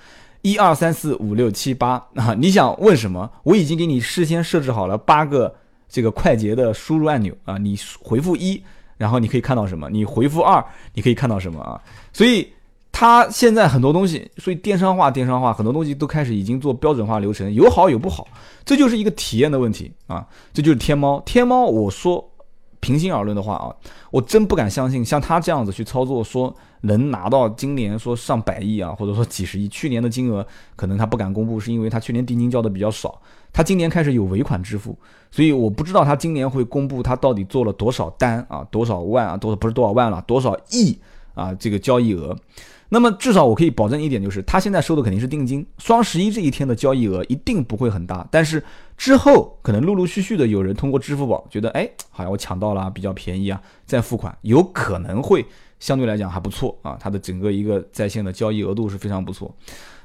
一二三四五六七八啊，你想问什么？我已经给你事先设置好了八个这个快捷的输入按钮啊，你回复一，然后你可以看到什么？你回复二，你可以看到什么啊？所以他现在很多东西，所以电商化，电商化，很多东西都开始已经做标准化流程，有好有不好，这就是一个体验的问题啊，这就是天猫，天猫，我说。平心而论的话啊，我真不敢相信像他这样子去操作，说能拿到今年说上百亿啊，或者说几十亿。去年的金额可能他不敢公布，是因为他去年定金交的比较少，他今年开始有尾款支付，所以我不知道他今年会公布他到底做了多少单啊，多少万啊，多少不是多少万了，多少亿啊这个交易额。那么至少我可以保证一点，就是他现在收的肯定是定金。双十一这一天的交易额一定不会很大，但是之后可能陆陆续续的有人通过支付宝觉得，哎，好像我抢到了，比较便宜啊，再付款，有可能会相对来讲还不错啊。它的整个一个在线的交易额度是非常不错。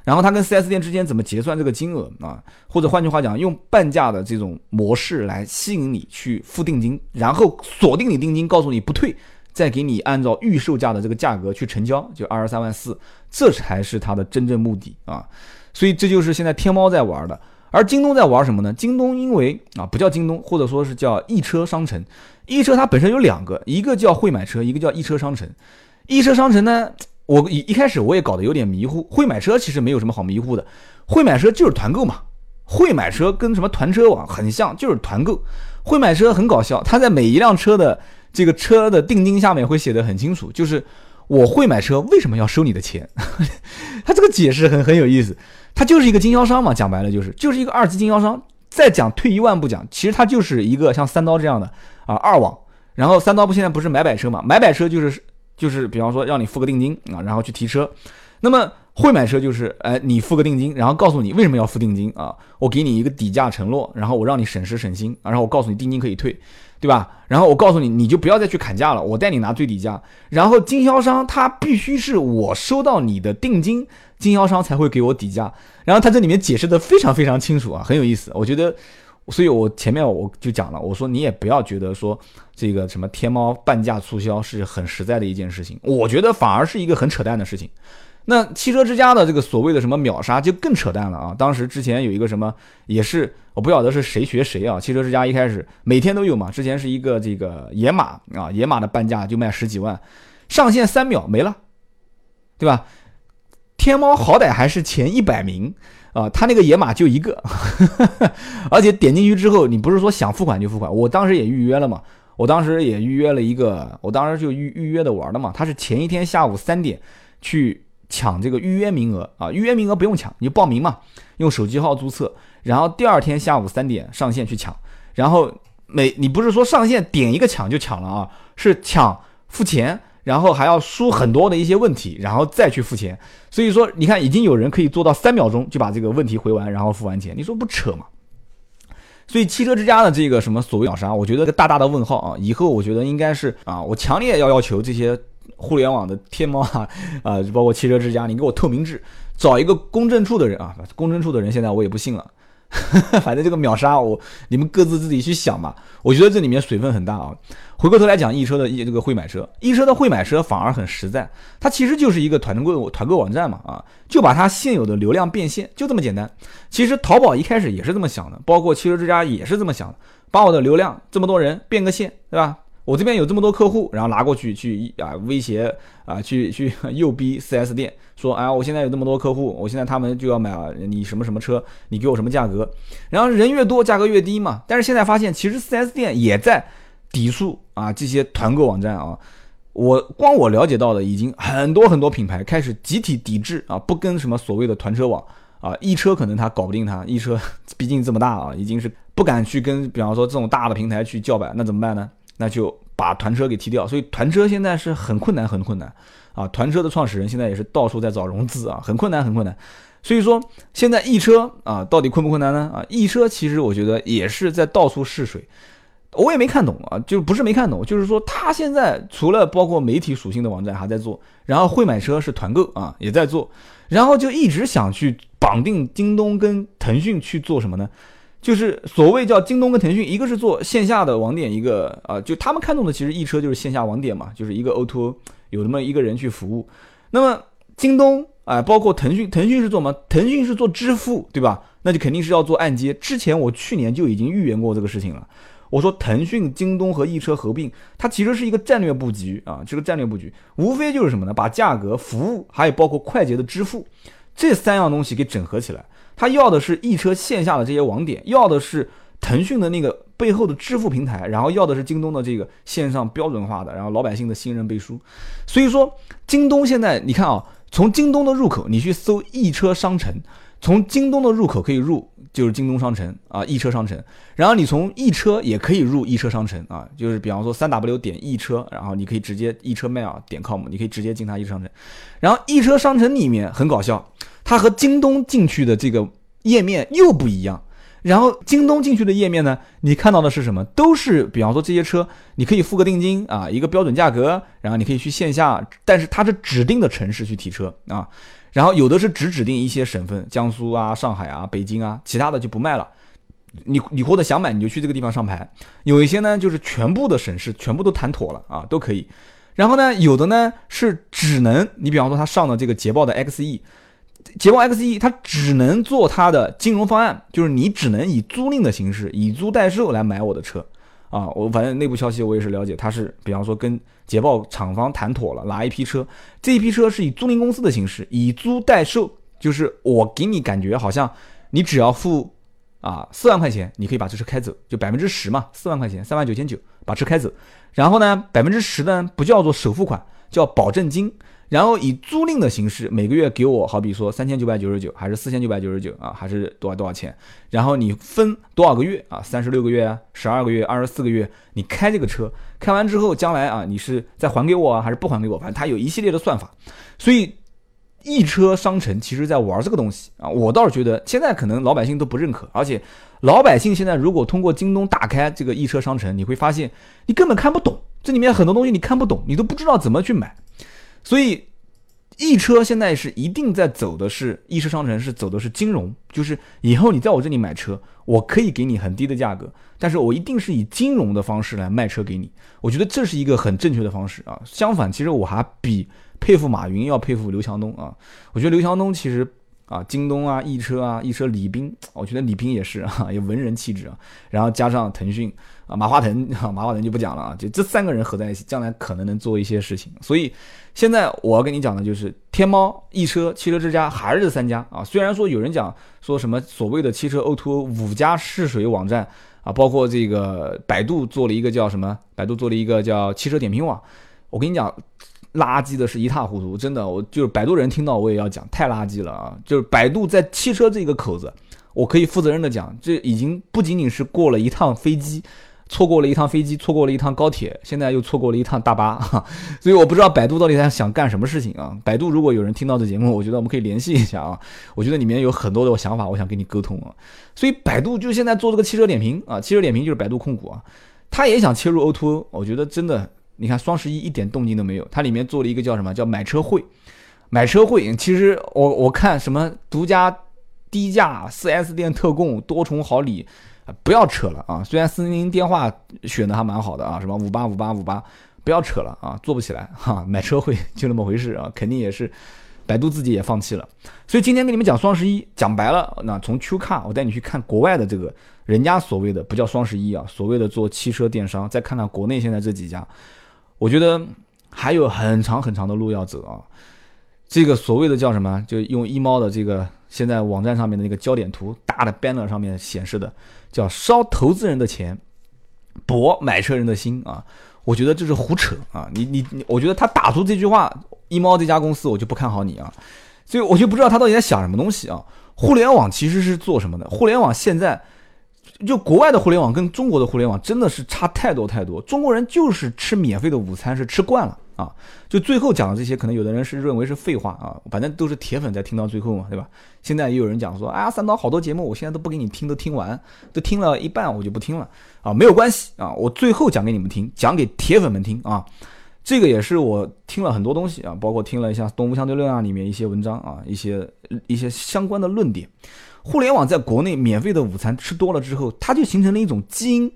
然后他跟 4S 店之间怎么结算这个金额啊？或者换句话讲，用半价的这种模式来吸引你去付定金，然后锁定你定金，告诉你不退。再给你按照预售价的这个价格去成交，就二十三万四，这才是它的真正目的啊！所以这就是现在天猫在玩的，而京东在玩什么呢？京东因为啊不叫京东，或者说是叫易车商城，易车它本身有两个，一个叫会买车，一个叫易车商城。易车商城呢，我一一开始我也搞得有点迷糊。会买车其实没有什么好迷糊的，会买车就是团购嘛。会买车跟什么团车网很像，就是团购。会买车很搞笑，它在每一辆车的。这个车的定金下面会写的很清楚，就是我会买车，为什么要收你的钱？他这个解释很很有意思，他就是一个经销商嘛，讲白了就是就是一个二级经销商。再讲退一万步讲，其实他就是一个像三刀这样的啊二网。然后三刀不现在不是买百车嘛，买百车就是就是比方说让你付个定金啊，然后去提车。那么会买车就是，哎，你付个定金，然后告诉你为什么要付定金啊？我给你一个底价承诺，然后我让你省时省心，然后我告诉你定金可以退。对吧？然后我告诉你，你就不要再去砍价了，我带你拿最低价。然后经销商他必须是我收到你的定金，经销商才会给我底价。然后他这里面解释的非常非常清楚啊，很有意思。我觉得，所以我前面我就讲了，我说你也不要觉得说这个什么天猫半价促销是很实在的一件事情，我觉得反而是一个很扯淡的事情。那汽车之家的这个所谓的什么秒杀就更扯淡了啊！当时之前有一个什么，也是我不晓得是谁学谁啊。汽车之家一开始每天都有嘛，之前是一个这个野马啊，野马的半价就卖十几万，上线三秒没了，对吧？天猫好歹还是前一百名啊，他那个野马就一个，而且点进去之后，你不是说想付款就付款，我当时也预约了嘛，我当时也预约了一个，我当时就预预约的玩的嘛，他是前一天下午三点去。抢这个预约名额啊！预约名额不用抢，你就报名嘛，用手机号注册，然后第二天下午三点上线去抢。然后每你不是说上线点一个抢就抢了啊，是抢付钱，然后还要输很多的一些问题，然后再去付钱。所以说，你看已经有人可以做到三秒钟就把这个问题回完，然后付完钱，你说不扯吗？所以汽车之家的这个什么所谓秒杀，我觉得个大大的问号啊！以后我觉得应该是啊，我强烈要要求这些。互联网的天猫啊，啊，包括汽车之家，你给我透明制，找一个公证处的人啊，公证处的人现在我也不信了，反正这个秒杀我，你们各自自己去想吧。我觉得这里面水分很大啊。回过头来讲，易车的易这个会买车，易车的会买车反而很实在，它其实就是一个团购团购网站嘛，啊，就把它现有的流量变现，就这么简单。其实淘宝一开始也是这么想的，包括汽车之家也是这么想的，把我的流量这么多人变个现，对吧？我这边有这么多客户，然后拿过去去啊威胁啊去去 诱逼 4S 店说，哎，我现在有这么多客户，我现在他们就要买你什么什么车，你给我什么价格？然后人越多价格越低嘛。但是现在发现，其实 4S 店也在抵触啊这些团购网站啊。我光我了解到的，已经很多很多品牌开始集体抵制啊，不跟什么所谓的团车网啊，一车可能他搞不定他，一车 毕竟这么大啊，已经是不敢去跟比方说这种大的平台去叫板，那怎么办呢？那就把团车给踢掉，所以团车现在是很困难，很困难啊！团车的创始人现在也是到处在找融资啊，很困难，很困难。所以说现在易车啊，到底困不困难呢？啊，易车其实我觉得也是在到处试水，我也没看懂啊，就不是没看懂，就是说他现在除了包括媒体属性的网站还在做，然后会买车是团购啊也在做，然后就一直想去绑定京东跟腾讯去做什么呢？就是所谓叫京东跟腾讯，一个是做线下的网点，一个啊，就他们看中的其实易车就是线下网点嘛，就是一个 O2O 有那么一个人去服务。那么京东啊，包括腾讯，腾讯是做什么？腾讯是做支付，对吧？那就肯定是要做按揭。之前我去年就已经预言过这个事情了，我说腾讯、京东和易车合并，它其实是一个战略布局啊，这个战略布局无非就是什么呢？把价格、服务，还有包括快捷的支付这三样东西给整合起来。他要的是易车线下的这些网点，要的是腾讯的那个背后的支付平台，然后要的是京东的这个线上标准化的，然后老百姓的信任背书。所以说，京东现在你看啊，从京东的入口，你去搜易车商城，从京东的入口可以入，就是京东商城啊，易车商城。然后你从易车也可以入易车商城啊，就是比方说三 w 点易车，然后你可以直接易车卖啊点 com，你可以直接进它易车商城。然后易车商城里面很搞笑。它和京东进去的这个页面又不一样，然后京东进去的页面呢，你看到的是什么？都是比方说这些车，你可以付个定金啊，一个标准价格，然后你可以去线下，但是它是指定的城市去提车啊，然后有的是只指定一些省份，江苏啊、上海啊、北京啊，其他的就不卖了。你你或者想买，你就去这个地方上牌。有一些呢，就是全部的省市全部都谈妥了啊，都可以。然后呢，有的呢是只能你比方说他上的这个捷豹的 XE。捷豹 XE 它只能做它的金融方案，就是你只能以租赁的形式，以租代售来买我的车，啊，我反正内部消息我也是了解，它是比方说跟捷豹厂方谈妥了，拿一批车，这一批车是以租赁公司的形式，以租代售，就是我给你感觉好像你只要付啊四万块钱，你可以把这车开走，就百分之十嘛，四万块钱，三万九千九把车开走，然后呢百分之十呢不叫做首付款，叫保证金。然后以租赁的形式，每个月给我，好比说三千九百九十九，还是四千九百九十九啊，还是多少多少钱？然后你分多少个月啊？三十六个月啊，十二个月，二十四个月？你开这个车，开完之后，将来啊，你是再还给我啊，还是不还给我？反正它有一系列的算法。所以，易车商城其实在玩这个东西啊。我倒是觉得，现在可能老百姓都不认可，而且老百姓现在如果通过京东打开这个易车商城，你会发现你根本看不懂，这里面很多东西你看不懂，你都不知道怎么去买。所以，易车现在是一定在走的是易车商城，是走的是金融，就是以后你在我这里买车，我可以给你很低的价格，但是我一定是以金融的方式来卖车给你。我觉得这是一个很正确的方式啊。相反，其实我还比佩服马云要佩服刘强东啊。我觉得刘强东其实。啊，京东啊，易车啊，易车李斌，我觉得李斌也是啊，有文人气质啊。然后加上腾讯啊，马化腾啊，马化腾就不讲了啊，就这三个人合在一起，将来可能能做一些事情。所以现在我要跟你讲的就是，天猫、易车、汽车之家还是这三家啊。虽然说有人讲说什么所谓的汽车 O2O 五家试水网站啊，包括这个百度做了一个叫什么，百度做了一个叫汽车点评网，我跟你讲。垃圾的是一塌糊涂，真的，我就是百度人听到我也要讲，太垃圾了啊！就是百度在汽车这个口子，我可以负责任的讲，这已经不仅仅是过了一趟飞机，错过了一趟飞机，错过了一趟高铁，现在又错过了一趟大巴，所以我不知道百度到底在想干什么事情啊！百度如果有人听到这节目，我觉得我们可以联系一下啊，我觉得里面有很多的想法，我想跟你沟通啊。所以百度就现在做这个汽车点评啊，汽车点评就是百度控股啊，他也想切入 O2O，我觉得真的。你看双十一一点动静都没有，它里面做了一个叫什么叫买车会，买车会其实我我看什么独家低价四 S 店特供多重好礼，不要扯了啊！虽然四零零电话选的还蛮好的啊，什么五八五八五八，不要扯了啊，做不起来哈！买车会就那么回事啊，肯定也是百度自己也放弃了。所以今天跟你们讲双十一，讲白了，那从 Q Car 我带你去看国外的这个人家所谓的不叫双十一啊，所谓的做汽车电商，再看看国内现在这几家。我觉得还有很长很长的路要走啊！这个所谓的叫什么？就用一猫的这个现在网站上面的那个焦点图，大的 banner 上面显示的，叫烧投资人的钱，博买车人的心啊！我觉得这是胡扯啊！你你你，我觉得他打出这句话，一猫这家公司我就不看好你啊！所以我就不知道他到底在想什么东西啊！互联网其实是做什么的？互联网现在就国外的互联网跟中国的互联网真的是差太多太多。中国人就是吃免费的午餐是吃惯了啊。就最后讲的这些，可能有的人是认为是废话啊，反正都是铁粉在听到最后嘛，对吧？现在也有人讲说，哎呀，三刀好多节目，我现在都不给你听，都听完，都听了一半，我就不听了啊，没有关系啊，我最后讲给你们听，讲给铁粉们听啊。这个也是我听了很多东西啊，包括听了一下《东吴相对论》啊里面一些文章啊，一些一些相关的论点。互联网在国内免费的午餐吃多了之后，它就形成了一种基因。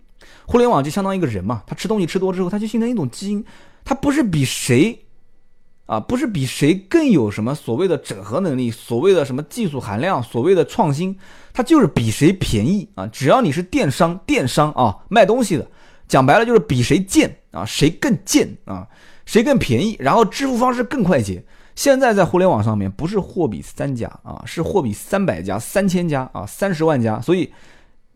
互联网就相当于一个人嘛，他吃东西吃多之后，他就形成一种基因。它不是比谁啊，不是比谁更有什么所谓的整合能力，所谓的什么技术含量，所谓的创新，它就是比谁便宜啊。只要你是电商，电商啊，卖东西的，讲白了就是比谁贱啊，谁更贱啊，谁更便宜，然后支付方式更快捷。现在在互联网上面，不是货比三家啊，是货比三百家、三千家啊、三十万家，所以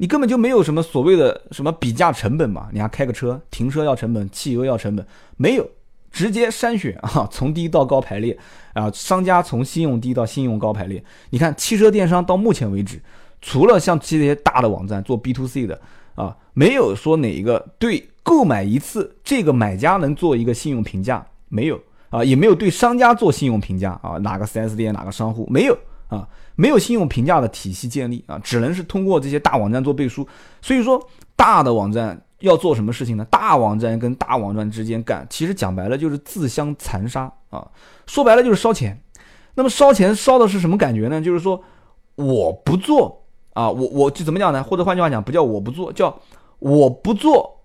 你根本就没有什么所谓的什么比价成本嘛。你还开个车，停车要成本，汽油要成本，没有，直接筛选啊，从低到高排列啊，商家从信用低到信用高排列。你看汽车电商到目前为止，除了像这些大的网站做 B to C 的啊，没有说哪一个对购买一次这个买家能做一个信用评价，没有。啊，也没有对商家做信用评价啊，哪个 4S 店哪个商户没有啊？没有信用评价的体系建立啊，只能是通过这些大网站做背书。所以说，大的网站要做什么事情呢？大网站跟大网站之间干，其实讲白了就是自相残杀啊，说白了就是烧钱。那么烧钱烧的是什么感觉呢？就是说我不做啊，我我就怎么讲呢？或者换句话讲，不叫我不做，叫我不做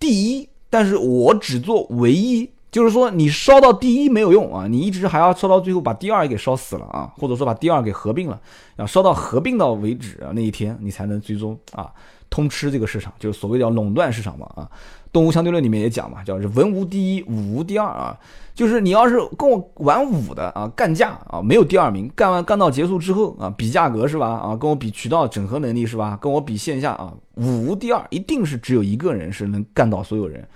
第一，但是我只做唯一。就是说，你烧到第一没有用啊，你一直还要烧到最后把第二给烧死了啊，或者说把第二给合并了，要烧到合并到为止啊那一天，你才能最终啊通吃这个市场，就是所谓叫垄断市场嘛啊。动物相对论里面也讲嘛，叫是文无第一，武无第二啊，就是你要是跟我玩武的啊，干架啊，没有第二名，干完干到结束之后啊，比价格是吧？啊，跟我比渠道整合能力是吧？跟我比线下啊，武无第二，一定是只有一个人是能干倒所有人。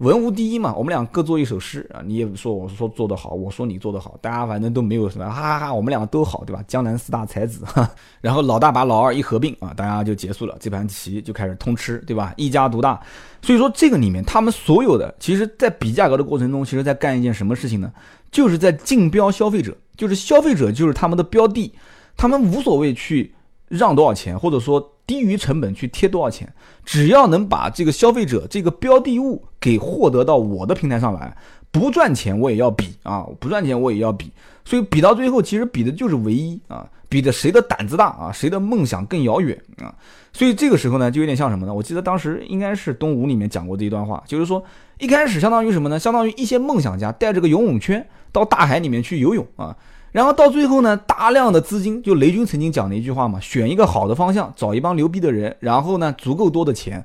文无第一嘛，我们俩各做一首诗啊，你也说我说做得好，我说你做得好，大家反正都没有什么，哈哈哈，我们两个都好，对吧？江南四大才子，哈，然后老大把老二一合并啊，大家就结束了，这盘棋就开始通吃，对吧？一家独大，所以说这个里面他们所有的，其实在比价格的过程中，其实在干一件什么事情呢？就是在竞标消费者，就是消费者就是他们的标的，他们无所谓去让多少钱，或者说。低于成本去贴多少钱，只要能把这个消费者这个标的物给获得到我的平台上来，不赚钱我也要比啊，不赚钱我也要比，所以比到最后其实比的就是唯一啊，比的谁的胆子大啊，谁的梦想更遥远啊，所以这个时候呢，就有点像什么呢？我记得当时应该是东吴里面讲过这一段话，就是说一开始相当于什么呢？相当于一些梦想家带着个游泳圈到大海里面去游泳啊。然后到最后呢，大量的资金，就雷军曾经讲的一句话嘛，选一个好的方向，找一帮牛逼的人，然后呢，足够多的钱，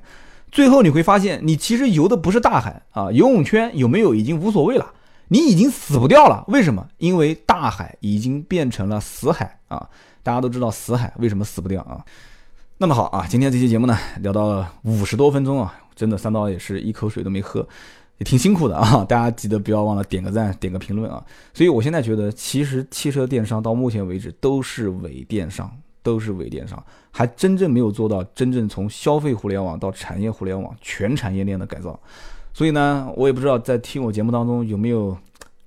最后你会发现，你其实游的不是大海啊，游泳圈有没有已经无所谓了，你已经死不掉了。为什么？因为大海已经变成了死海啊！大家都知道死海为什么死不掉啊？那么好啊，今天这期节目呢，聊到了五十多分钟啊，真的三刀也是一口水都没喝。也挺辛苦的啊！大家记得不要忘了点个赞、点个评论啊！所以我现在觉得，其实汽车电商到目前为止都是伪电商，都是伪电商，还真正没有做到真正从消费互联网到产业互联网全产业链的改造。所以呢，我也不知道在听我节目当中有没有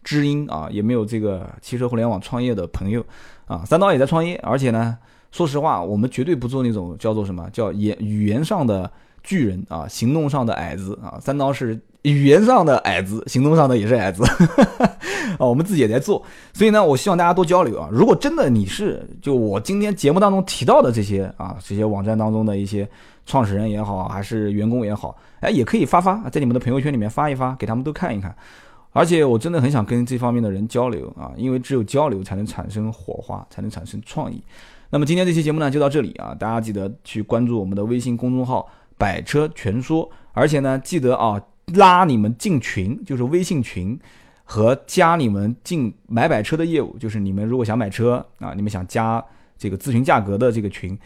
知音啊，也没有这个汽车互联网创业的朋友啊。三刀也在创业，而且呢，说实话，我们绝对不做那种叫做什么叫言语言上的巨人啊，行动上的矮子啊。三刀是。语言上的矮子，行动上的也是矮子，啊，我们自己也在做，所以呢，我希望大家多交流啊。如果真的你是就我今天节目当中提到的这些啊，这些网站当中的一些创始人也好，还是员工也好，哎，也可以发发在你们的朋友圈里面发一发，给他们都看一看。而且我真的很想跟这方面的人交流啊，因为只有交流才能产生火花，才能产生创意。那么今天这期节目呢就到这里啊，大家记得去关注我们的微信公众号“百车全说”，而且呢记得啊。拉你们进群，就是微信群，和加你们进买百车的业务，就是你们如果想买车啊，你们想加这个咨询价格的这个群，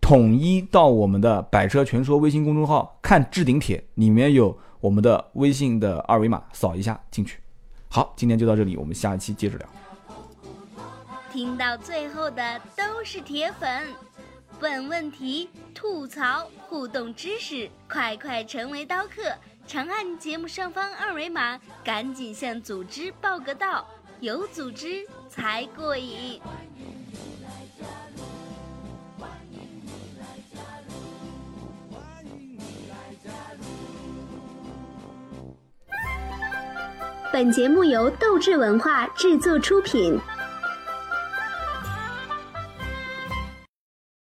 统一到我们的百车全说微信公众号看置顶帖，里面有我们的微信的二维码，扫一下进去。好，今天就到这里，我们下一期接着聊。听到最后的都是铁粉。问问题、吐槽、互动知识，快快成为刀客！长按节目上方二维码，赶紧向组织报个到，有组织才过瘾。本节目由斗志文化制作出品。